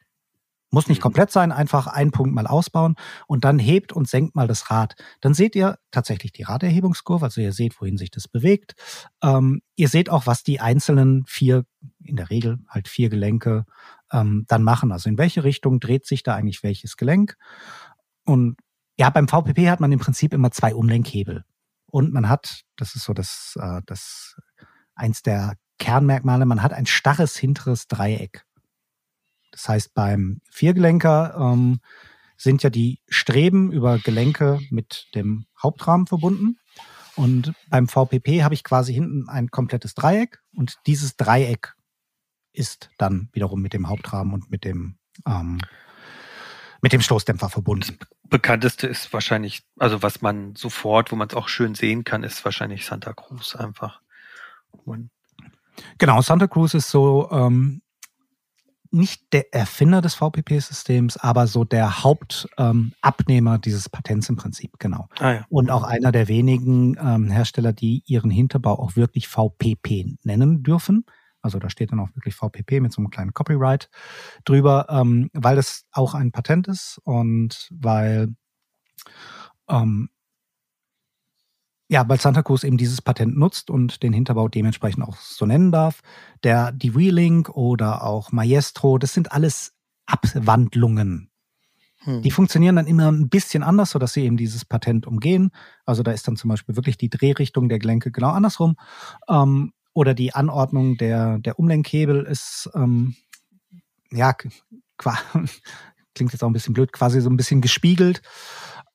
Muss nicht mhm. komplett sein, einfach einen Punkt mal ausbauen und dann hebt und senkt mal das Rad. Dann seht ihr tatsächlich die Raderhebungskurve, also ihr seht, wohin sich das bewegt. Ähm, ihr seht auch, was die einzelnen vier, in der Regel halt vier Gelenke ähm, dann machen. Also in welche Richtung dreht sich da eigentlich welches Gelenk. Und ja, beim VPP hat man im Prinzip immer zwei Umlenkhebel. Und man hat, das ist so das, äh, das eins der Kernmerkmale, man hat ein starres hinteres Dreieck. Das heißt, beim Viergelenker ähm, sind ja die Streben über Gelenke mit dem Hauptrahmen verbunden. Und beim VPP habe ich quasi hinten ein komplettes Dreieck und dieses Dreieck ist dann wiederum mit dem Hauptrahmen und mit dem ähm, mit dem Stoßdämpfer verbunden. Das bekannteste ist wahrscheinlich, also was man sofort, wo man es auch schön sehen kann, ist wahrscheinlich Santa Cruz einfach. Und genau, Santa Cruz ist so ähm, nicht der Erfinder des VPP-Systems, aber so der Hauptabnehmer ähm, dieses Patents im Prinzip, genau. Ah, ja. Und auch einer der wenigen ähm, Hersteller, die ihren Hinterbau auch wirklich VPP nennen dürfen, Also da steht dann auch wirklich VPP mit so einem kleinen Copyright drüber, ähm, weil das auch ein Patent ist und weil ähm, ja, weil Santa Cruz eben dieses Patent nutzt und den Hinterbau dementsprechend auch so nennen darf. Der die Wheeling oder auch Maestro, das sind alles Abwandlungen. Hm. Die funktionieren dann immer ein bisschen anders, sodass sie eben dieses Patent umgehen. Also da ist dann zum Beispiel wirklich die Drehrichtung der Gelenke genau andersrum. Ähm, oder die Anordnung der, der Umlenkhebel ist, ähm, ja, klingt jetzt auch ein bisschen blöd, quasi so ein bisschen gespiegelt.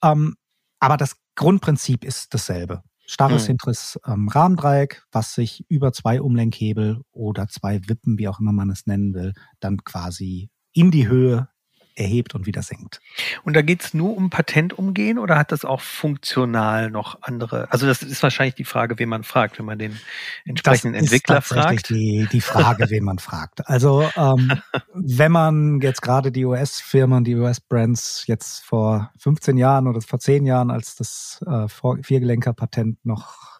Ähm, aber das Grundprinzip ist dasselbe. Starres mhm. hinteres ähm, Rahmendreieck, was sich über zwei Umlenkhebel oder zwei Wippen, wie auch immer man es nennen will, dann quasi in die Höhe erhebt und wieder senkt. Und da geht es nur um Patentumgehen oder hat das auch funktional noch andere? Also das ist wahrscheinlich die Frage, wen man fragt, wenn man den entsprechenden das Entwickler ist fragt. Die, die Frage, wen man fragt. Also ähm, wenn man jetzt gerade die US-Firmen, die US-Brands jetzt vor 15 Jahren oder vor 10 Jahren, als das äh, Viergelenker-Patent noch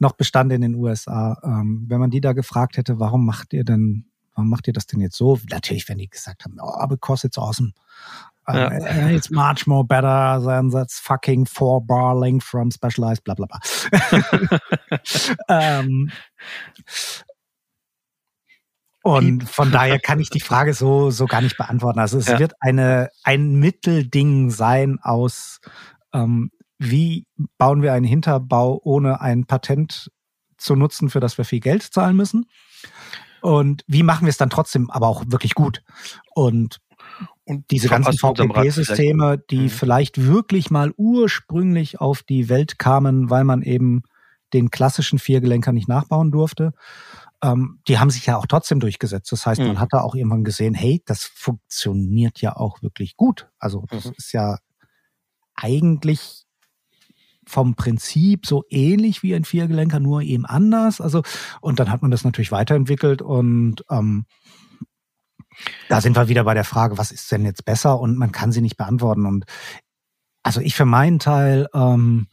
noch bestand in den USA. Ähm, wenn man die da gefragt hätte, warum macht ihr denn warum macht ihr das denn jetzt so? Natürlich, wenn die gesagt haben, oh, because it's awesome. Ja. Uh, it's much more better than that fucking four bar link from Specialized, bla bla bla. ähm, und von daher kann ich die Frage so, so gar nicht beantworten. Also es ja. wird eine, ein Mittelding sein aus, ähm, wie bauen wir einen Hinterbau, ohne ein Patent zu nutzen, für das wir viel Geld zahlen müssen. Und wie machen wir es dann trotzdem aber auch wirklich gut? Und und diese ganzen VPP-Systeme, die mhm. vielleicht wirklich mal ursprünglich auf die Welt kamen, weil man eben den klassischen Viergelenker nicht nachbauen durfte, ähm, die haben sich ja auch trotzdem durchgesetzt. Das heißt, mhm. man hat da auch irgendwann gesehen, hey, das funktioniert ja auch wirklich gut. Also das mhm. ist ja eigentlich vom Prinzip so ähnlich wie ein Viergelenker, nur eben anders. Also, und dann hat man das natürlich weiterentwickelt und ähm, da sind wir wieder bei der Frage, was ist denn jetzt besser? Und man kann sie nicht beantworten. Und also ich für meinen Teil ähm,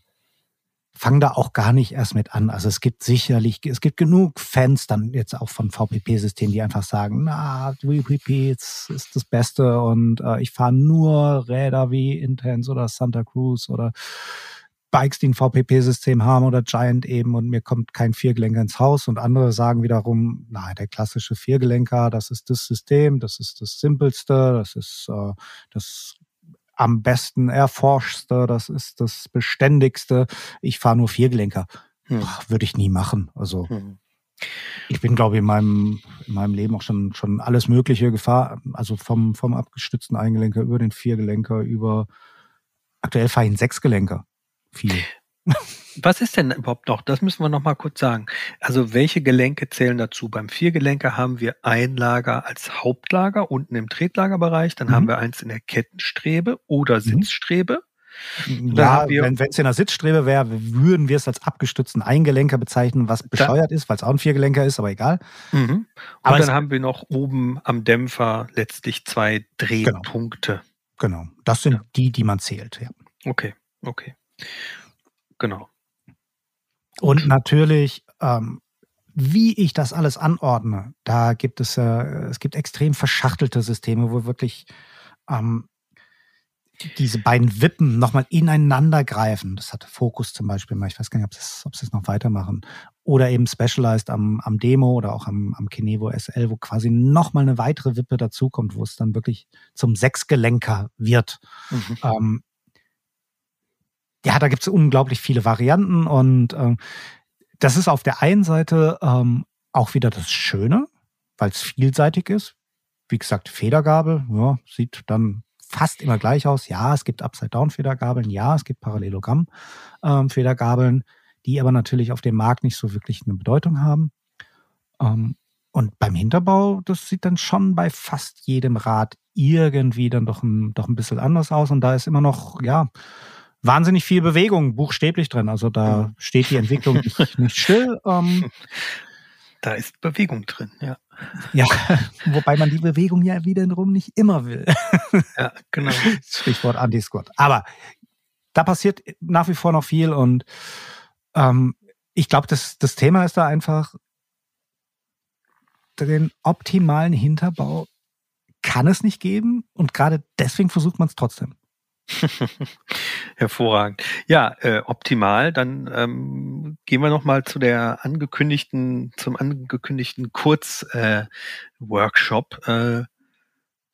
fange da auch gar nicht erst mit an. Also es gibt sicherlich, es gibt genug Fans dann jetzt auch von VPP-Systemen, die einfach sagen, na, VPP ist, das Beste und äh, ich fahre nur Räder wie Intense oder Santa Cruz oder Bikes, die ein VPP-System haben oder Giant eben und mir kommt kein Viergelenker ins Haus und andere sagen wiederum, na, der klassische Viergelenker, das ist das System, das ist das simpelste, das ist äh, das am besten erforschte, das ist das beständigste. Ich fahre nur Viergelenker. Hm. Würde ich nie machen. Also hm. ich bin, glaube ich, in meinem, in meinem Leben auch schon, schon alles Mögliche gefahren. Also vom, vom abgestützten Eingelenker über den Viergelenker, über aktuell fahre ich einen Sechsgelenker viel. Was ist denn überhaupt noch? Das müssen wir noch mal kurz sagen. Also welche Gelenke zählen dazu? Beim Viergelenker haben wir ein Lager als Hauptlager unten im Tretlagerbereich. Dann mhm. haben wir eins in der Kettenstrebe oder mhm. Sitzstrebe. Ja, wenn es in der Sitzstrebe wäre, würden wir es als abgestützten Eingelenker bezeichnen, was bescheuert ist, weil es auch ein Viergelenker ist, aber egal. Mhm. Und aber dann haben wir noch oben am Dämpfer letztlich zwei genau. Drehpunkte. Genau, genau. das sind ja. die, die man zählt. Ja. Okay, okay. Genau. Und natürlich, ähm, wie ich das alles anordne, da gibt es, äh, es gibt extrem verschachtelte Systeme, wo wirklich ähm, diese beiden Wippen nochmal ineinander greifen. Das hatte Focus zum Beispiel mal. Ich weiß gar nicht, ob sie, ob sie es noch weitermachen. Oder eben Specialized am, am Demo oder auch am, am Kinevo SL, wo quasi nochmal eine weitere Wippe dazukommt, wo es dann wirklich zum Sechsgelenker wird. Mhm. Ähm, ja, da gibt es unglaublich viele Varianten und ähm, das ist auf der einen Seite ähm, auch wieder das Schöne, weil es vielseitig ist. Wie gesagt, Federgabel, ja, sieht dann fast immer gleich aus. Ja, es gibt Upside-Down-Federgabeln, ja, es gibt Parallelogramm-Federgabeln, ähm, die aber natürlich auf dem Markt nicht so wirklich eine Bedeutung haben. Ähm, und beim Hinterbau, das sieht dann schon bei fast jedem Rad irgendwie dann doch ein, doch ein bisschen anders aus. Und da ist immer noch, ja, wahnsinnig viel Bewegung buchstäblich drin. Also da steht die Entwicklung nicht, nicht still. Ähm, da ist Bewegung drin, ja. Ja, wobei man die Bewegung ja wiederum nicht immer will. Ja, genau. Stichwort Anti-Squat. Aber da passiert nach wie vor noch viel und ähm, ich glaube, das, das Thema ist da einfach, den optimalen Hinterbau kann es nicht geben und gerade deswegen versucht man es trotzdem. Hervorragend. Ja, äh, optimal. Dann ähm, gehen wir noch mal zu der angekündigten, zum angekündigten Kurz-Workshop, äh, äh,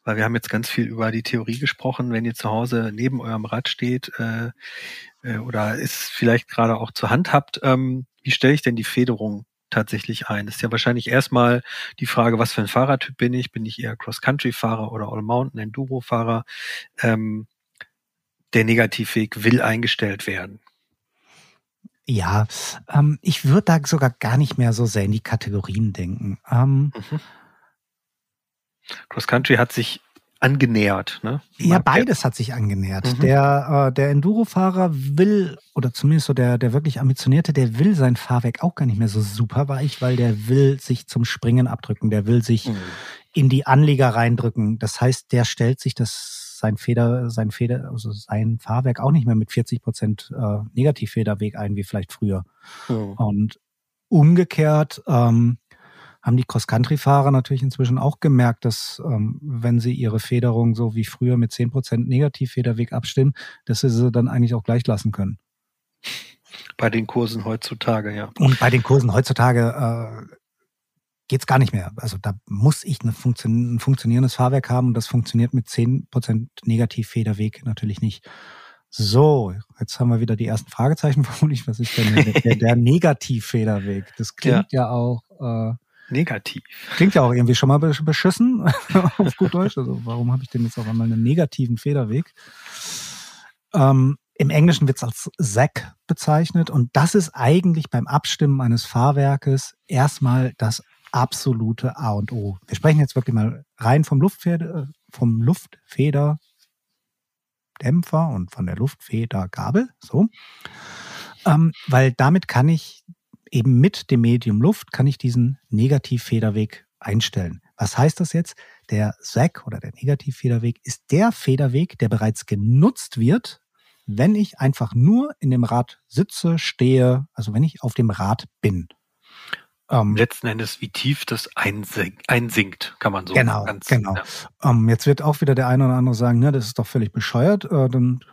weil wir haben jetzt ganz viel über die Theorie gesprochen. Wenn ihr zu Hause neben eurem Rad steht äh, äh, oder es vielleicht gerade auch zur Hand habt, ähm, wie stelle ich denn die Federung tatsächlich ein? Das ist ja wahrscheinlich erstmal die Frage, was für ein Fahrertyp bin ich? Bin ich eher Cross-Country-Fahrer oder All-Mountain-Enduro-Fahrer? Ähm, der Negativweg will eingestellt werden. Ja, ähm, ich würde da sogar gar nicht mehr so sehr in die Kategorien denken. Ähm, mhm. Cross Country hat sich angenähert, ne? Ja, beides hat sich angenähert. Mhm. Der, äh, der Enduro-Fahrer will, oder zumindest so der, der wirklich ambitionierte, der will sein Fahrwerk auch gar nicht mehr so super weich, weil der will sich zum Springen abdrücken, der will sich mhm. in die Anlieger reindrücken. Das heißt, der stellt sich das sein Feder, sein Feder, also sein Fahrwerk auch nicht mehr mit 40 Prozent äh, Negativfederweg ein, wie vielleicht früher. Mhm. Und umgekehrt ähm, haben die Cross-Country-Fahrer natürlich inzwischen auch gemerkt, dass ähm, wenn sie ihre Federung so wie früher mit 10 Prozent Negativfederweg abstimmen, dass sie sie dann eigentlich auch gleich lassen können. Bei den Kursen heutzutage, ja. Und bei den Kursen heutzutage äh, geht's gar nicht mehr. Also da muss ich Funktion, ein funktionierendes Fahrwerk haben und das funktioniert mit 10% Negativfederweg natürlich nicht. So, jetzt haben wir wieder die ersten Fragezeichen vermutlich. Was ist denn der, der, der Negativfederweg? Das klingt ja, ja auch äh, negativ. Klingt ja auch irgendwie schon mal beschissen auf gut Deutsch. Also warum habe ich denn jetzt auf einmal einen negativen Federweg? Ähm, Im Englischen wird es als Sack bezeichnet und das ist eigentlich beim Abstimmen eines Fahrwerkes erstmal das absolute A und O. Wir sprechen jetzt wirklich mal rein vom Luftfeder, vom Luftfederdämpfer und von der Luftfedergabel, so. Ähm, weil damit kann ich eben mit dem Medium Luft kann ich diesen Negativfederweg einstellen. Was heißt das jetzt? Der SAC oder der Negativfederweg ist der Federweg, der bereits genutzt wird, wenn ich einfach nur in dem Rad sitze, stehe, also wenn ich auf dem Rad bin. Ähm, Letzten Endes, wie tief das einsinkt, kann man so Genau, ganz, genau. Ja. Ähm, jetzt wird auch wieder der eine oder andere sagen, ne, das ist doch völlig bescheuert, äh, dann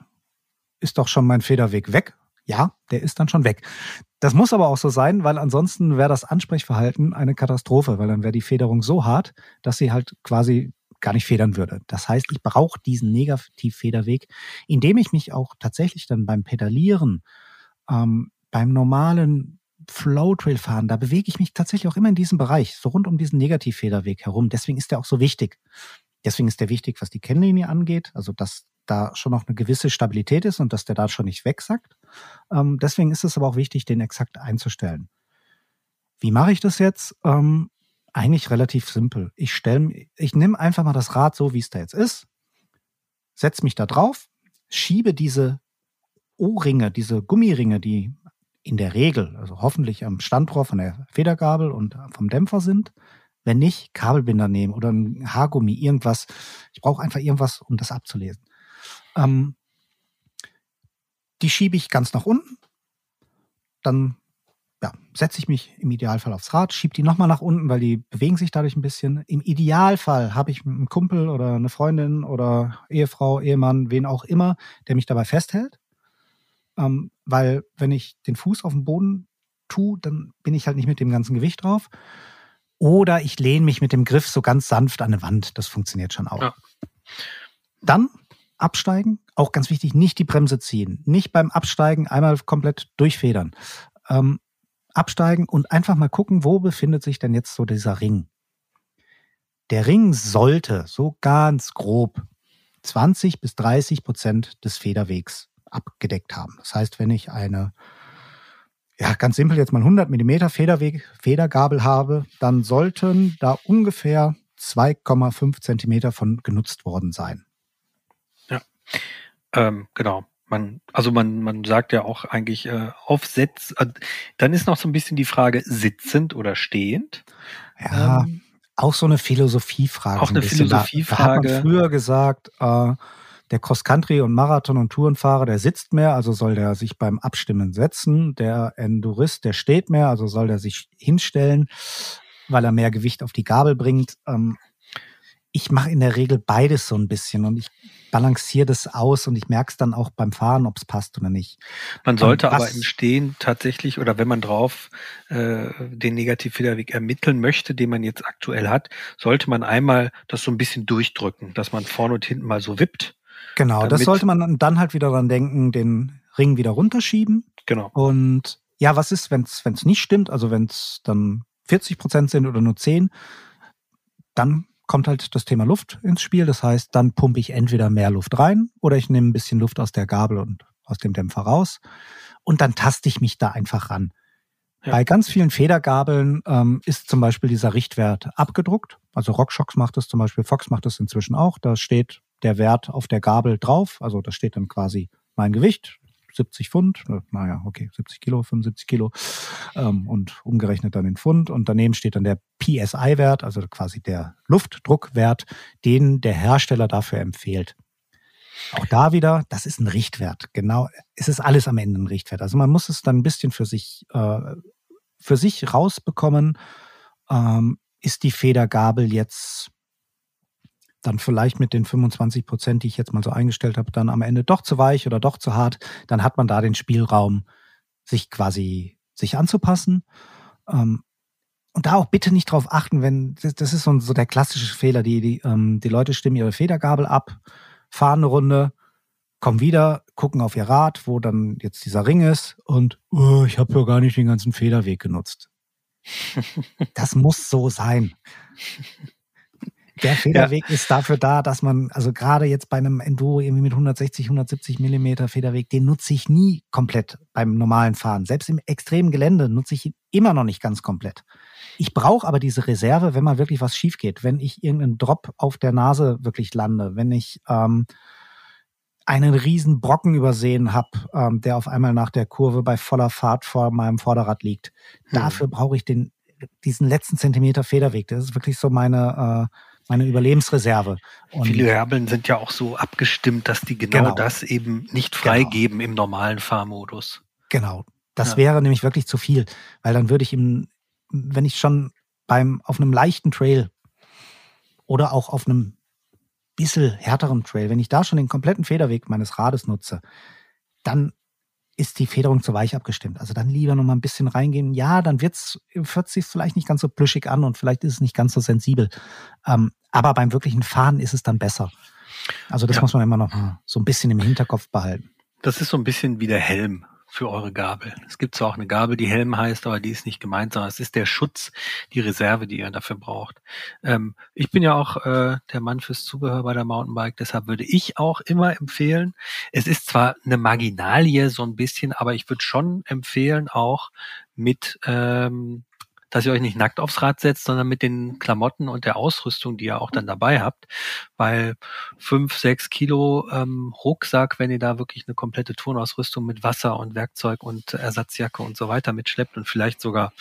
ist doch schon mein Federweg weg. Ja, der ist dann schon weg. Das muss aber auch so sein, weil ansonsten wäre das Ansprechverhalten eine Katastrophe, weil dann wäre die Federung so hart, dass sie halt quasi gar nicht federn würde. Das heißt, ich brauche diesen Negativfederweg, indem ich mich auch tatsächlich dann beim Pedalieren, ähm, beim normalen Flow-Trail fahren, da bewege ich mich tatsächlich auch immer in diesem Bereich, so rund um diesen Negativfederweg herum. Deswegen ist der auch so wichtig. Deswegen ist der wichtig, was die Kennlinie angeht, also dass da schon noch eine gewisse Stabilität ist und dass der da schon nicht wegsackt. Ähm, deswegen ist es aber auch wichtig, den exakt einzustellen. Wie mache ich das jetzt? Ähm, eigentlich relativ simpel. Ich stelle, ich nehme einfach mal das Rad so, wie es da jetzt ist, setze mich da drauf, schiebe diese O-Ringe, diese Gummiringe, die in der Regel, also hoffentlich am Standrohr von der Federgabel und vom Dämpfer sind. Wenn nicht, Kabelbinder nehmen oder ein Haargummi, irgendwas. Ich brauche einfach irgendwas, um das abzulesen. Ähm, die schiebe ich ganz nach unten. Dann ja, setze ich mich im Idealfall aufs Rad, schiebe die nochmal nach unten, weil die bewegen sich dadurch ein bisschen. Im Idealfall habe ich einen Kumpel oder eine Freundin oder Ehefrau, Ehemann, wen auch immer, der mich dabei festhält. Ähm, weil wenn ich den Fuß auf den Boden tue, dann bin ich halt nicht mit dem ganzen Gewicht drauf. Oder ich lehne mich mit dem Griff so ganz sanft an eine Wand. Das funktioniert schon auch. Ja. Dann absteigen. Auch ganz wichtig, nicht die Bremse ziehen. Nicht beim Absteigen einmal komplett durchfedern. Ähm, absteigen und einfach mal gucken, wo befindet sich denn jetzt so dieser Ring. Der Ring sollte so ganz grob 20 bis 30 Prozent des Federwegs abgedeckt haben. Das heißt, wenn ich eine, ja, ganz simpel jetzt mal 100 Millimeter Federweg, Federgabel habe, dann sollten da ungefähr 2,5 Zentimeter von genutzt worden sein. Ja, ähm, genau. Man, also man, man sagt ja auch eigentlich äh, aufsetz. Äh, dann ist noch so ein bisschen die Frage sitzend oder stehend. Ja, ähm, auch so eine Philosophiefrage. Auch eine Philosophiefrage. Da, da hat man früher gesagt, äh, der Cross-Country- und Marathon- und Tourenfahrer, der sitzt mehr, also soll der sich beim Abstimmen setzen. Der Endurist, der steht mehr, also soll der sich hinstellen. weil er mehr Gewicht auf die Gabel bringt. Ähm, ich mache in der Regel beides so ein bisschen und ich balanciere das aus und ich merke es dann auch beim Fahren, ob es passt oder nicht. Man sollte aber im Stehen tatsächlich oder wenn man drauf äh, den Negativfederweg ermitteln möchte, den man jetzt aktuell hat, sollte man einmal das so ein bisschen durchdrücken, dass man vorne und hinten mal so wippt. Genau, das sollte man dann halt wieder dran denken, den Ring wieder runterschieben. Genau. Und ja, was ist, wenn es nicht stimmt, also wenn es dann 40 Prozent sind oder nur 10, dann kommt halt das Thema Luft ins Spiel. Das heißt, dann pumpe ich entweder mehr Luft rein oder ich nehme ein bisschen Luft aus der Gabel und aus dem Dämpfer raus. Und dann taste ich mich da einfach ran. Ja. Bei ganz vielen Federgabeln ähm, ist zum Beispiel dieser Richtwert abgedruckt. Also RockShox macht das zum Beispiel, Fox macht das inzwischen auch. Da steht der Wert auf der Gabel drauf. Also da steht dann quasi mein Gewicht, 70 Pfund, äh, naja, okay, 70 Kilo, 75 Kilo ähm, und umgerechnet dann in Pfund. Und daneben steht dann der PSI-Wert, also quasi der Luftdruckwert, den der Hersteller dafür empfiehlt. Auch da wieder, das ist ein Richtwert. Genau, es ist alles am Ende ein Richtwert. Also man muss es dann ein bisschen für sich, äh, für sich rausbekommen. Ähm, ist die Federgabel jetzt dann vielleicht mit den 25 Prozent, die ich jetzt mal so eingestellt habe, dann am Ende doch zu weich oder doch zu hart, dann hat man da den Spielraum, sich quasi sich anzupassen. Ähm, und da auch bitte nicht drauf achten, wenn, das ist so, so der klassische Fehler, die, die, ähm, die Leute stimmen ihre Federgabel ab, fahren eine Runde, kommen wieder, gucken auf ihr Rad, wo dann jetzt dieser Ring ist und oh, ich habe ja gar nicht den ganzen Federweg genutzt. Das muss so sein. Der Federweg ja. ist dafür da, dass man, also gerade jetzt bei einem Enduro irgendwie mit 160, 170 Millimeter Federweg, den nutze ich nie komplett beim normalen Fahren. Selbst im extremen Gelände nutze ich ihn immer noch nicht ganz komplett. Ich brauche aber diese Reserve, wenn mal wirklich was schief geht, wenn ich irgendeinen Drop auf der Nase wirklich lande, wenn ich ähm, einen riesen Brocken übersehen habe, ähm, der auf einmal nach der Kurve bei voller Fahrt vor meinem Vorderrad liegt. Hm. Dafür brauche ich den diesen letzten Zentimeter Federweg. Das ist wirklich so meine äh, meine Überlebensreserve. Und Viele Werbeln sind ja auch so abgestimmt, dass die genau, genau. das eben nicht genau. freigeben genau. im normalen Fahrmodus. Genau. Das ja. wäre nämlich wirklich zu viel, weil dann würde ich ihm, wenn ich schon beim, auf einem leichten Trail oder auch auf einem bisschen härteren Trail, wenn ich da schon den kompletten Federweg meines Rades nutze, dann ist die Federung zu weich abgestimmt. Also dann lieber noch mal ein bisschen reingehen. Ja, dann wird's, hört sich vielleicht nicht ganz so plüschig an und vielleicht ist es nicht ganz so sensibel. Ähm, aber beim wirklichen Fahren ist es dann besser. Also das ja. muss man immer noch so ein bisschen im Hinterkopf behalten. Das ist so ein bisschen wie der Helm für eure Gabel. Es gibt zwar auch eine Gabel, die Helm heißt, aber die ist nicht gemeint, sondern es ist der Schutz, die Reserve, die ihr dafür braucht. Ähm, ich bin ja auch äh, der Mann fürs Zubehör bei der Mountainbike, deshalb würde ich auch immer empfehlen, es ist zwar eine Marginalie so ein bisschen, aber ich würde schon empfehlen, auch mit ähm, dass ihr euch nicht nackt aufs Rad setzt, sondern mit den Klamotten und der Ausrüstung, die ihr auch dann dabei habt. Weil fünf, sechs Kilo ähm, Rucksack, wenn ihr da wirklich eine komplette Turnausrüstung mit Wasser und Werkzeug und Ersatzjacke und so weiter mitschleppt und vielleicht sogar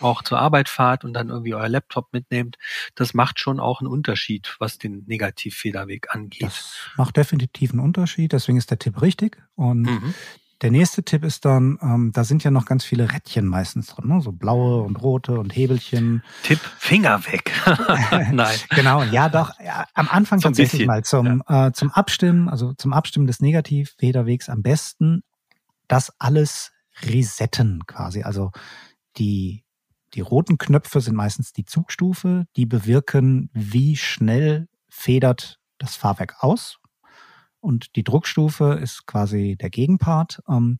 auch zur Arbeit fahrt und dann irgendwie euer Laptop mitnehmt, das macht schon auch einen Unterschied, was den Negativfederweg angeht. Das macht definitiv einen Unterschied, deswegen ist der Tipp richtig. Und mhm. Der nächste Tipp ist dann, ähm, da sind ja noch ganz viele Rädchen meistens drin, ne? so blaue und rote und Hebelchen. Tipp, Finger weg. Nein. genau, ja doch, ja, am Anfang so tatsächlich bisschen. mal zum, ja. äh, zum Abstimmen, also zum Abstimmen des Negativfederwegs am besten das alles resetten quasi. Also die, die roten Knöpfe sind meistens die Zugstufe, die bewirken, wie schnell federt das Fahrwerk aus und die Druckstufe ist quasi der Gegenpart. Ähm,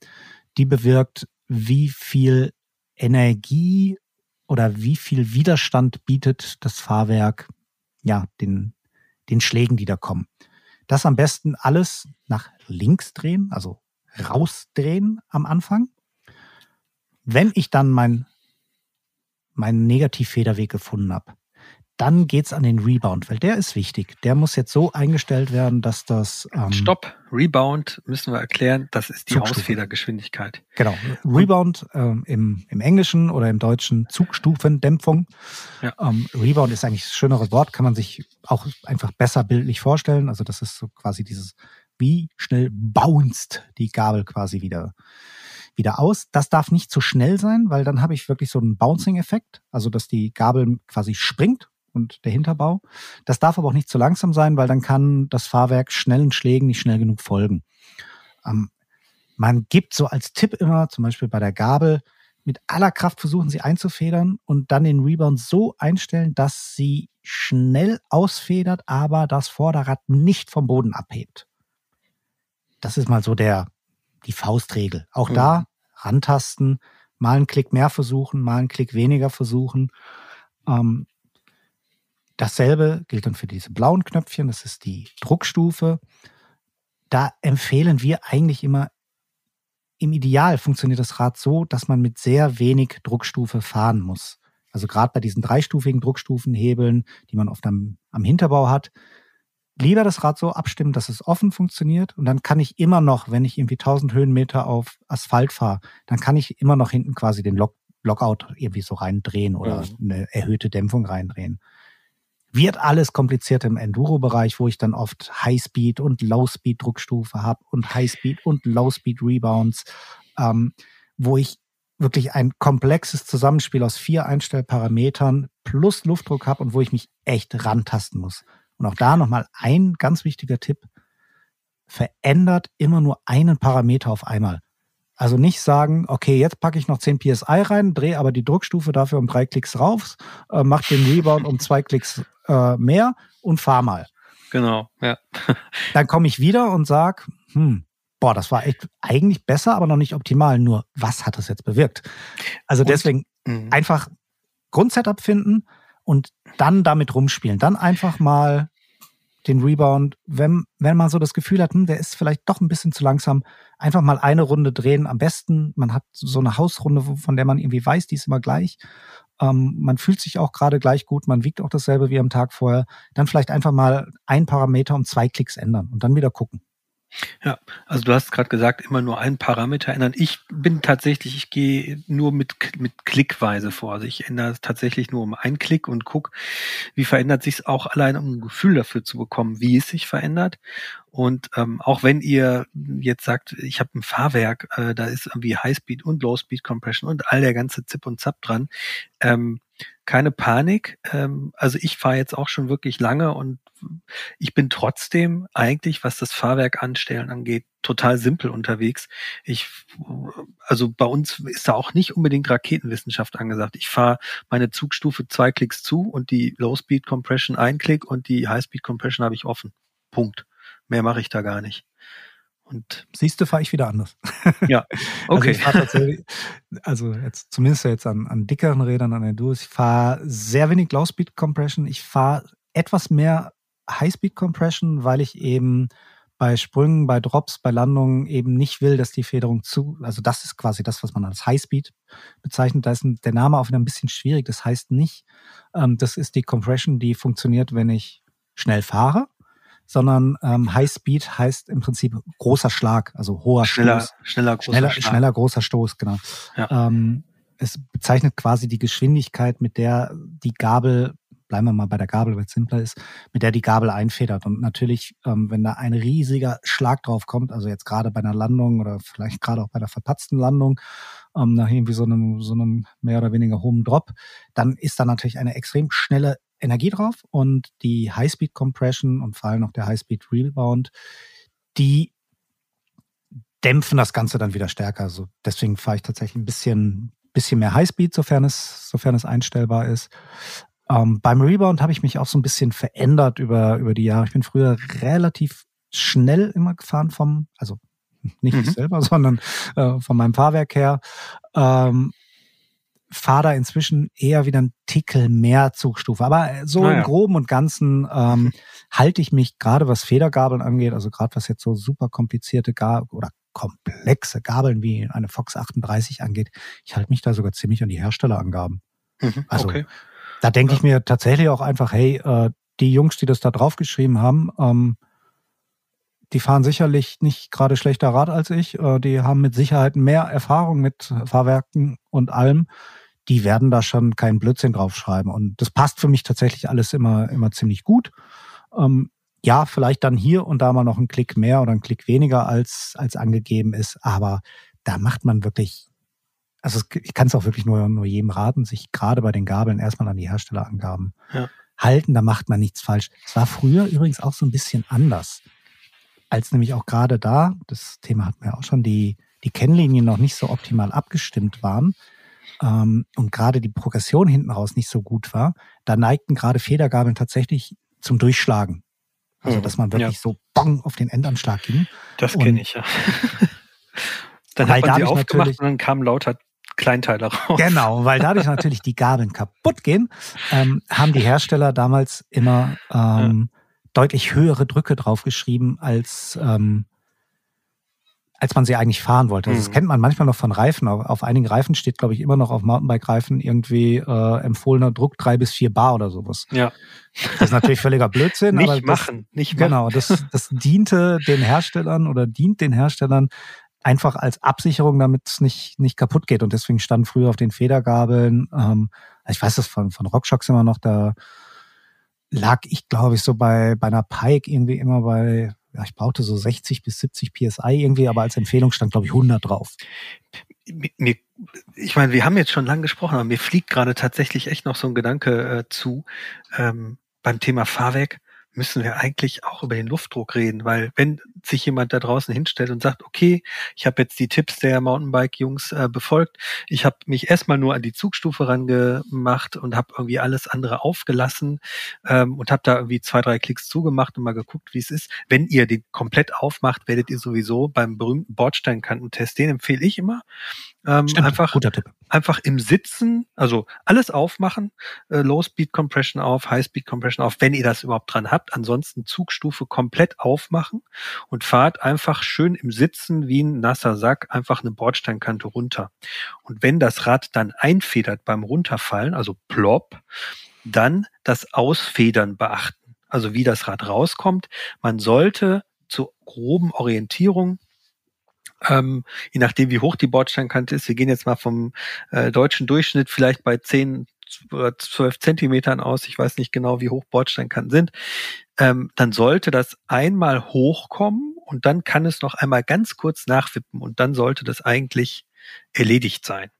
die bewirkt, wie viel Energie oder wie viel Widerstand bietet das Fahrwerk ja den, den Schlägen, die da kommen. Das am besten alles nach links drehen, also rausdrehen am Anfang. Wenn ich dann mein, meinen Negativfederweg gefunden habe, dann geht's an den Rebound, weil der ist wichtig. Der muss jetzt so eingestellt werden, dass das. Ähm, Stopp, Rebound müssen wir erklären, das ist die Zugstufe. Ausfedergeschwindigkeit. Genau. Rebound ähm, im, im Englischen oder im Deutschen Zugstufendämpfung. Ja. Ähm, Rebound ist eigentlich das schönere Wort, kann man sich auch einfach besser bildlich vorstellen. Also das ist so quasi dieses, wie schnell bounced die Gabel quasi wieder wieder aus. Das darf nicht zu schnell sein, weil dann habe ich wirklich so einen Bouncing-Effekt, also dass die Gabel quasi springt und der Hinterbau. Das darf aber auch nicht zu langsam sein, weil dann kann das Fahrwerk schnellen Schlägen nicht schnell genug folgen. Ähm, man gibt so als Tipp immer, zum Beispiel bei der Gabel, mit aller Kraft versuchen sie einzufedern und dann den Rebound so einstellen, dass sie schnell ausfedert, aber das Vorderrad nicht vom Boden abhebt. Das ist mal so der, die Faustregel. Auch mhm. da rantasten, mal einen Klick mehr versuchen, mal einen Klick weniger versuchen. Ähm, dasselbe gilt dann für diese blauen Knöpfchen, das ist die Druckstufe. Da empfehlen wir eigentlich immer im Ideal funktioniert das Rad so, dass man mit sehr wenig Druckstufe fahren muss. Also gerade bei diesen dreistufigen Druckstufenhebeln, die man oft am, am Hinterbau hat, lieber das Rad so abstimmen, dass es offen funktioniert. Und dann kann ich immer noch, wenn ich irgendwie 1000 Höhenmeter auf Asphalt fahre, dann kann ich immer noch hinten quasi den Lock, Lockout irgendwie so reindrehen oder mhm. eine erhöhte Dämpfung reindrehen wird alles kompliziert im Enduro-Bereich, wo ich dann oft High-Speed und Low-Speed-Druckstufe habe und High-Speed und Low-Speed-Rebounds, ähm, wo ich wirklich ein komplexes Zusammenspiel aus vier Einstellparametern plus Luftdruck habe und wo ich mich echt rantasten muss. Und auch da nochmal ein ganz wichtiger Tipp. Verändert immer nur einen Parameter auf einmal. Also nicht sagen, okay, jetzt packe ich noch 10 PSI rein, drehe aber die Druckstufe dafür um drei Klicks rauf, äh, mach den Rebound um zwei Klicks äh, mehr und fahr mal. Genau, ja. Dann komme ich wieder und sag, hm, boah, das war echt eigentlich besser, aber noch nicht optimal. Nur, was hat das jetzt bewirkt? Also und, deswegen mh. einfach Grundsetup finden und dann damit rumspielen. Dann einfach mal den Rebound, wenn, wenn man so das Gefühl hat, hm, der ist vielleicht doch ein bisschen zu langsam, einfach mal eine Runde drehen. Am besten, man hat so eine Hausrunde, von der man irgendwie weiß, die ist immer gleich. Ähm, man fühlt sich auch gerade gleich gut, man wiegt auch dasselbe wie am Tag vorher. Dann vielleicht einfach mal ein Parameter um zwei Klicks ändern und dann wieder gucken. Ja, also du hast gerade gesagt, immer nur einen Parameter ändern. Ich bin tatsächlich, ich gehe nur mit, mit Klickweise vor. Also ich ändere es tatsächlich nur um einen Klick und gucke, wie verändert sich es auch allein, um ein Gefühl dafür zu bekommen, wie es sich verändert. Und ähm, auch wenn ihr jetzt sagt, ich habe ein Fahrwerk, äh, da ist irgendwie Highspeed und Low-Speed Compression und all der ganze Zip und Zap dran, ähm, keine Panik. Ähm, also ich fahre jetzt auch schon wirklich lange und ich bin trotzdem eigentlich, was das Fahrwerk anstellen angeht, total simpel unterwegs. Ich, also bei uns ist da auch nicht unbedingt Raketenwissenschaft angesagt. Ich fahre meine Zugstufe zwei Klicks zu und die Low Speed Compression ein Klick und die High Speed Compression habe ich offen. Punkt. Mehr mache ich da gar nicht. Und siehst du, fahre ich wieder anders. Ja, okay. Also, also jetzt zumindest jetzt an, an dickeren Rädern, an Enduros, ich fahre sehr wenig Low Speed Compression. Ich fahre etwas mehr High-Speed Compression, weil ich eben bei Sprüngen, bei Drops, bei Landungen eben nicht will, dass die Federung zu, also das ist quasi das, was man als High-Speed bezeichnet. Da ist der Name auch wieder ein bisschen schwierig. Das heißt nicht, ähm, das ist die Compression, die funktioniert, wenn ich schnell fahre, sondern ähm, High Speed heißt im Prinzip großer Schlag, also hoher schneller, Stoß. Schneller, großer schneller, Schlag. schneller großer Stoß, genau. Ja. Ähm, es bezeichnet quasi die Geschwindigkeit, mit der die Gabel bleiben wir mal bei der Gabel, weil es simpler ist, mit der die Gabel einfedert. Und natürlich, ähm, wenn da ein riesiger Schlag drauf kommt, also jetzt gerade bei einer Landung oder vielleicht gerade auch bei der verpatzten Landung, ähm, nach irgendwie so einem, so einem mehr oder weniger hohen Drop, dann ist da natürlich eine extrem schnelle Energie drauf und die High-Speed Compression und vor allem auch der High-Speed Rebound, die dämpfen das Ganze dann wieder stärker. Also deswegen fahre ich tatsächlich ein bisschen, bisschen mehr Highspeed, sofern es, sofern es einstellbar ist. Ähm, beim Rebound habe ich mich auch so ein bisschen verändert über, über die Jahre. Ich bin früher relativ schnell immer gefahren vom, also nicht mhm. ich selber, sondern äh, von meinem Fahrwerk her. Ähm, fahre da inzwischen eher wieder ein Tickel mehr Zugstufe. Aber so ah, im Groben und Ganzen ähm, halte ich mich gerade was Federgabeln angeht, also gerade was jetzt so super komplizierte Gabeln oder komplexe Gabeln wie eine Fox 38 angeht, ich halte mich da sogar ziemlich an die Herstellerangaben. Mhm, also okay. Da denke ich mir tatsächlich auch einfach, hey, äh, die Jungs, die das da draufgeschrieben haben, ähm, die fahren sicherlich nicht gerade schlechter Rad als ich. Äh, die haben mit Sicherheit mehr Erfahrung mit Fahrwerken und allem. Die werden da schon keinen Blödsinn draufschreiben. Und das passt für mich tatsächlich alles immer, immer ziemlich gut. Ähm, ja, vielleicht dann hier und da mal noch einen Klick mehr oder einen Klick weniger als, als angegeben ist. Aber da macht man wirklich, also ich kann es auch wirklich nur, nur jedem raten, sich gerade bei den Gabeln erstmal an die Herstellerangaben ja. halten, da macht man nichts falsch. Es war früher übrigens auch so ein bisschen anders, als nämlich auch gerade da, das Thema hatten wir auch schon, die, die Kennlinien noch nicht so optimal abgestimmt waren ähm, und gerade die Progression hinten raus nicht so gut war, da neigten gerade Federgabeln tatsächlich zum Durchschlagen. Also, dass man wirklich ja. so bong auf den Endanschlag ging. Das kenne ich, ja. dann hat man sie aufgemacht und dann kamen lauter Kleinteile raus. Genau, weil dadurch natürlich die Gabeln kaputt gehen, ähm, haben die Hersteller damals immer ähm. Deutlich höhere Drücke draufgeschrieben als ähm, als man sie eigentlich fahren wollte. Also das mhm. kennt man manchmal noch von Reifen. Auf, auf einigen Reifen steht, glaube ich, immer noch auf Mountainbike-Reifen irgendwie äh, empfohlener Druck drei bis vier Bar oder sowas. Ja. Das ist natürlich völliger Blödsinn. nicht aber das, machen, nicht machen. Genau, das, das diente den Herstellern oder dient den Herstellern einfach als Absicherung, damit es nicht, nicht kaputt geht. Und deswegen stand früher auf den Federgabeln, ähm, ich weiß das von, von Rockshocks immer noch, da lag ich, glaube ich, so bei, bei einer Pike irgendwie immer bei ja, ich brauchte so 60 bis 70 PSI irgendwie, aber als Empfehlung stand, glaube ich, 100 drauf. Mir, ich meine, wir haben jetzt schon lange gesprochen, aber mir fliegt gerade tatsächlich echt noch so ein Gedanke äh, zu ähm, beim Thema Fahrwerk müssen wir eigentlich auch über den Luftdruck reden, weil wenn sich jemand da draußen hinstellt und sagt, okay, ich habe jetzt die Tipps der Mountainbike-Jungs äh, befolgt, ich habe mich erstmal nur an die Zugstufe rangemacht und habe irgendwie alles andere aufgelassen ähm, und habe da irgendwie zwei, drei Klicks zugemacht und mal geguckt, wie es ist. Wenn ihr den komplett aufmacht, werdet ihr sowieso beim berühmten Bordsteinkantentest, den empfehle ich immer, ähm, Stimmt, einfach, guter Tipp. einfach im Sitzen, also alles aufmachen, äh, Low Speed Compression auf, High Speed Compression auf, wenn ihr das überhaupt dran habt. Ansonsten Zugstufe komplett aufmachen und fahrt einfach schön im Sitzen wie ein nasser Sack einfach eine Bordsteinkante runter. Und wenn das Rad dann einfedert beim Runterfallen, also plopp, dann das Ausfedern beachten. Also wie das Rad rauskommt. Man sollte zur groben Orientierung ähm, je nachdem, wie hoch die Bordsteinkante ist. Wir gehen jetzt mal vom äh, deutschen Durchschnitt vielleicht bei 10 12 Zentimetern aus. Ich weiß nicht genau, wie hoch Bordsteinkanten sind. Ähm, dann sollte das einmal hochkommen und dann kann es noch einmal ganz kurz nachwippen und dann sollte das eigentlich erledigt sein.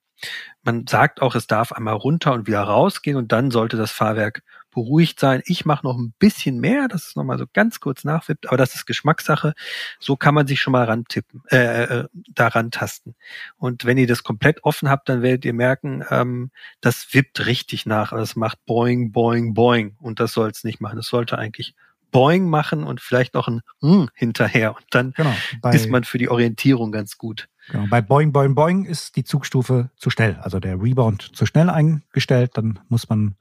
Man sagt auch, es darf einmal runter und wieder rausgehen und dann sollte das Fahrwerk beruhigt sein. Ich mache noch ein bisschen mehr, dass es nochmal so ganz kurz nachwippt, aber das ist Geschmackssache. So kann man sich schon mal rantippen, äh, äh, daran tasten. Und wenn ihr das komplett offen habt, dann werdet ihr merken, ähm, das wippt richtig nach. Also es macht boing, boing, boing. Und das soll es nicht machen. Es sollte eigentlich boing machen und vielleicht noch ein mm hinterher. Und dann genau, ist man für die Orientierung ganz gut. Genau, bei Boing, Boing, Boing ist die Zugstufe zu schnell, also der Rebound zu schnell eingestellt. Dann muss man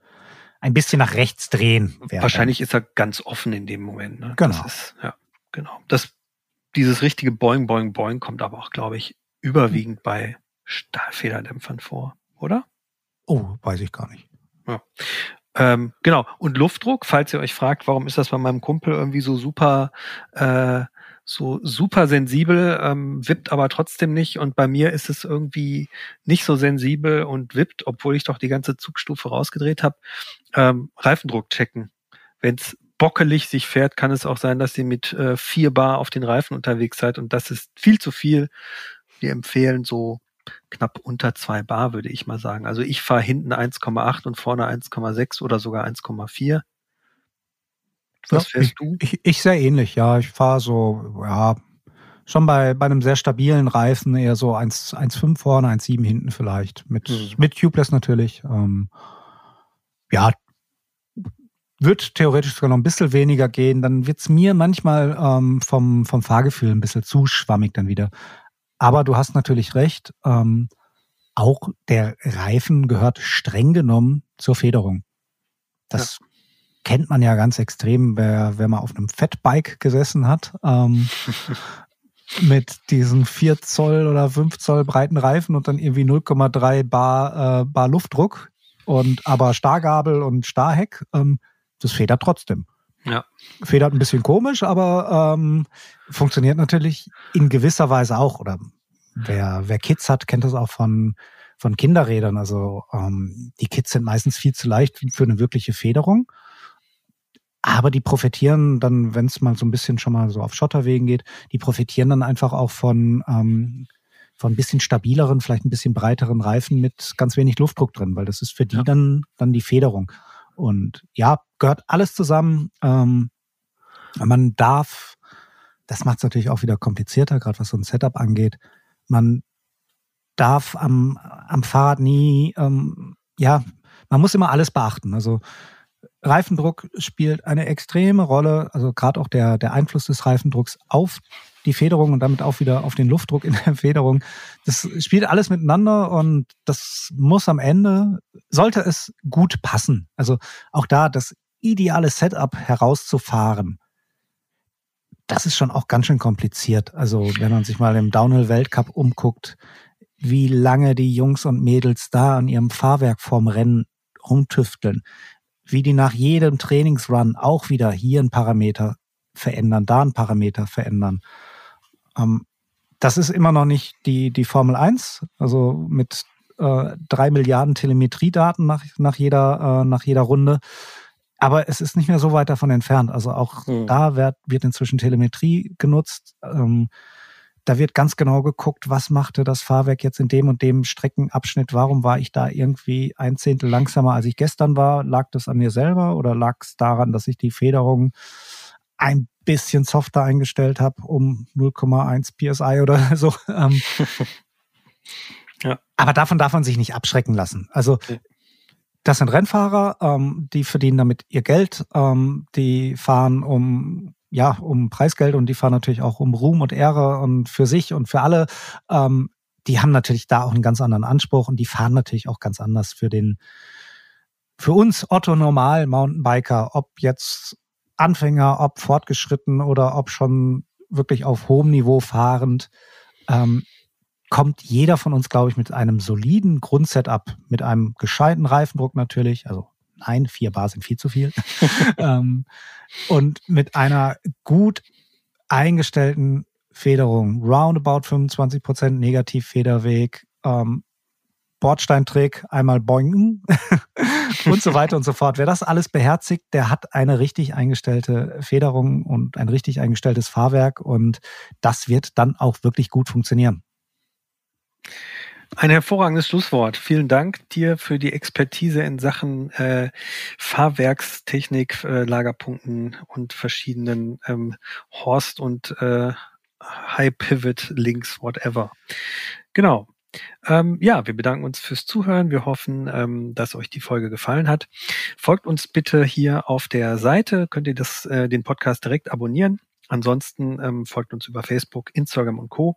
ein bisschen nach rechts drehen. Wahrscheinlich ist er ganz offen in dem Moment. Ne? Genau. Das ist, ja, genau. Das, dieses richtige Boing, Boing, Boing kommt aber auch, glaube ich, überwiegend bei Stahlfederdämpfern vor, oder? Oh, weiß ich gar nicht. Ja. Ähm, genau. Und Luftdruck, falls ihr euch fragt, warum ist das bei meinem Kumpel irgendwie so super äh, so super sensibel, ähm, wippt aber trotzdem nicht. Und bei mir ist es irgendwie nicht so sensibel und wippt, obwohl ich doch die ganze Zugstufe rausgedreht habe. Ähm, Reifendruck checken. Wenn es bockelig sich fährt, kann es auch sein, dass ihr mit äh, vier Bar auf den Reifen unterwegs seid und das ist viel zu viel. Wir empfehlen so knapp unter zwei Bar, würde ich mal sagen. Also ich fahre hinten 1,8 und vorne 1,6 oder sogar 1,4. Was fährst du? Ich, ich sehr ähnlich, ja. Ich fahre so, ja, schon bei, bei einem sehr stabilen Reifen eher so 1,5 vorne, 1,7 hinten vielleicht. Mit, mhm. mit Tubeless natürlich. Ähm, ja, wird theoretisch sogar noch ein bisschen weniger gehen. Dann wird's mir manchmal ähm, vom, vom Fahrgefühl ein bisschen zu schwammig dann wieder. Aber du hast natürlich recht. Ähm, auch der Reifen gehört streng genommen zur Federung. Das ja kennt man ja ganz extrem, wer, wer mal auf einem Fatbike gesessen hat. Ähm, mit diesen 4 Zoll oder 5 Zoll breiten Reifen und dann irgendwie 0,3 Bar, äh, Bar Luftdruck und aber Stargabel und Starheck, ähm, das federt trotzdem. Ja. Federt ein bisschen komisch, aber ähm, funktioniert natürlich in gewisser Weise auch. Oder wer, wer Kids hat, kennt das auch von, von Kinderrädern. Also ähm, die Kids sind meistens viel zu leicht für eine wirkliche Federung. Aber die profitieren dann, wenn es mal so ein bisschen schon mal so auf Schotterwegen geht, die profitieren dann einfach auch von, ähm, von ein bisschen stabileren, vielleicht ein bisschen breiteren Reifen mit ganz wenig Luftdruck drin, weil das ist für die ja. dann, dann die Federung. Und ja, gehört alles zusammen. Ähm, man darf, das macht es natürlich auch wieder komplizierter, gerade was so ein Setup angeht. Man darf am, am Fahrrad nie, ähm, ja, man muss immer alles beachten. Also Reifendruck spielt eine extreme Rolle, also gerade auch der, der Einfluss des Reifendrucks auf die Federung und damit auch wieder auf den Luftdruck in der Federung. Das spielt alles miteinander und das muss am Ende, sollte es gut passen. Also auch da das ideale Setup herauszufahren, das ist schon auch ganz schön kompliziert. Also wenn man sich mal im Downhill-Weltcup umguckt, wie lange die Jungs und Mädels da an ihrem Fahrwerk vorm Rennen rumtüfteln, wie die nach jedem Trainingsrun auch wieder hier ein Parameter verändern, da ein Parameter verändern. Ähm, das ist immer noch nicht die, die Formel 1, also mit äh, drei Milliarden Telemetriedaten nach, nach, jeder, äh, nach jeder Runde. Aber es ist nicht mehr so weit davon entfernt. Also auch hm. da wird, wird inzwischen Telemetrie genutzt. Ähm, da wird ganz genau geguckt, was machte das Fahrwerk jetzt in dem und dem Streckenabschnitt. Warum war ich da irgendwie ein Zehntel langsamer, als ich gestern war? Lag das an mir selber oder lag es daran, dass ich die Federung ein bisschen softer eingestellt habe, um 0,1 PSI oder so. Ähm, ja. Aber davon darf man sich nicht abschrecken lassen. Also das sind Rennfahrer, ähm, die verdienen damit ihr Geld, ähm, die fahren um ja um Preisgeld und die fahren natürlich auch um Ruhm und Ehre und für sich und für alle. Ähm, die haben natürlich da auch einen ganz anderen Anspruch und die fahren natürlich auch ganz anders für den für uns Otto Normal Mountainbiker, ob jetzt Anfänger, ob fortgeschritten oder ob schon wirklich auf hohem Niveau fahrend, ähm, kommt jeder von uns, glaube ich, mit einem soliden Grundsetup, mit einem gescheiten Reifendruck natürlich, also nein, vier Bar sind viel zu viel, ähm, und mit einer gut eingestellten Federung, roundabout 25 Prozent Negativfederweg, ähm, Bordsteintrick, einmal boingen und so weiter und so fort. Wer das alles beherzigt, der hat eine richtig eingestellte Federung und ein richtig eingestelltes Fahrwerk und das wird dann auch wirklich gut funktionieren. Ein hervorragendes Schlusswort. Vielen Dank dir für die Expertise in Sachen äh, Fahrwerkstechnik, äh, Lagerpunkten und verschiedenen ähm, Horst und äh, High Pivot Links, whatever. Genau. Ähm, ja, wir bedanken uns fürs Zuhören. Wir hoffen, ähm, dass euch die Folge gefallen hat. Folgt uns bitte hier auf der Seite. Könnt ihr das, äh, den Podcast direkt abonnieren. Ansonsten ähm, folgt uns über Facebook, Instagram und Co.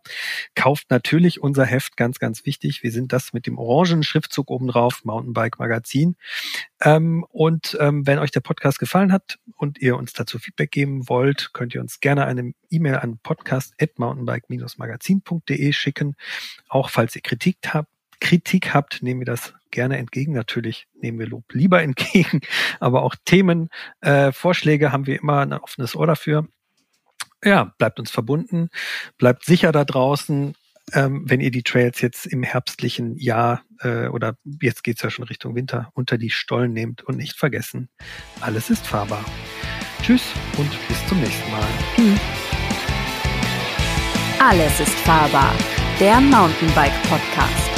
Kauft natürlich unser Heft, ganz, ganz wichtig. Wir sind das mit dem orangen Schriftzug obendrauf, Mountainbike Magazin. Ähm, und ähm, wenn euch der Podcast gefallen hat und ihr uns dazu Feedback geben wollt, könnt ihr uns gerne eine E-Mail an podcast.mountainbike-magazin.de schicken. Auch falls ihr Kritik habt, Kritik habt, nehmen wir das gerne entgegen. Natürlich nehmen wir Lob lieber entgegen, aber auch Themen, äh, Vorschläge haben wir immer ein offenes Ohr dafür ja, bleibt uns verbunden, bleibt sicher da draußen. Ähm, wenn ihr die Trails jetzt im herbstlichen Jahr äh, oder jetzt geht's ja schon Richtung Winter unter die Stollen nehmt und nicht vergessen, alles ist fahrbar. Tschüss und bis zum nächsten Mal. Alles ist fahrbar. Der Mountainbike Podcast.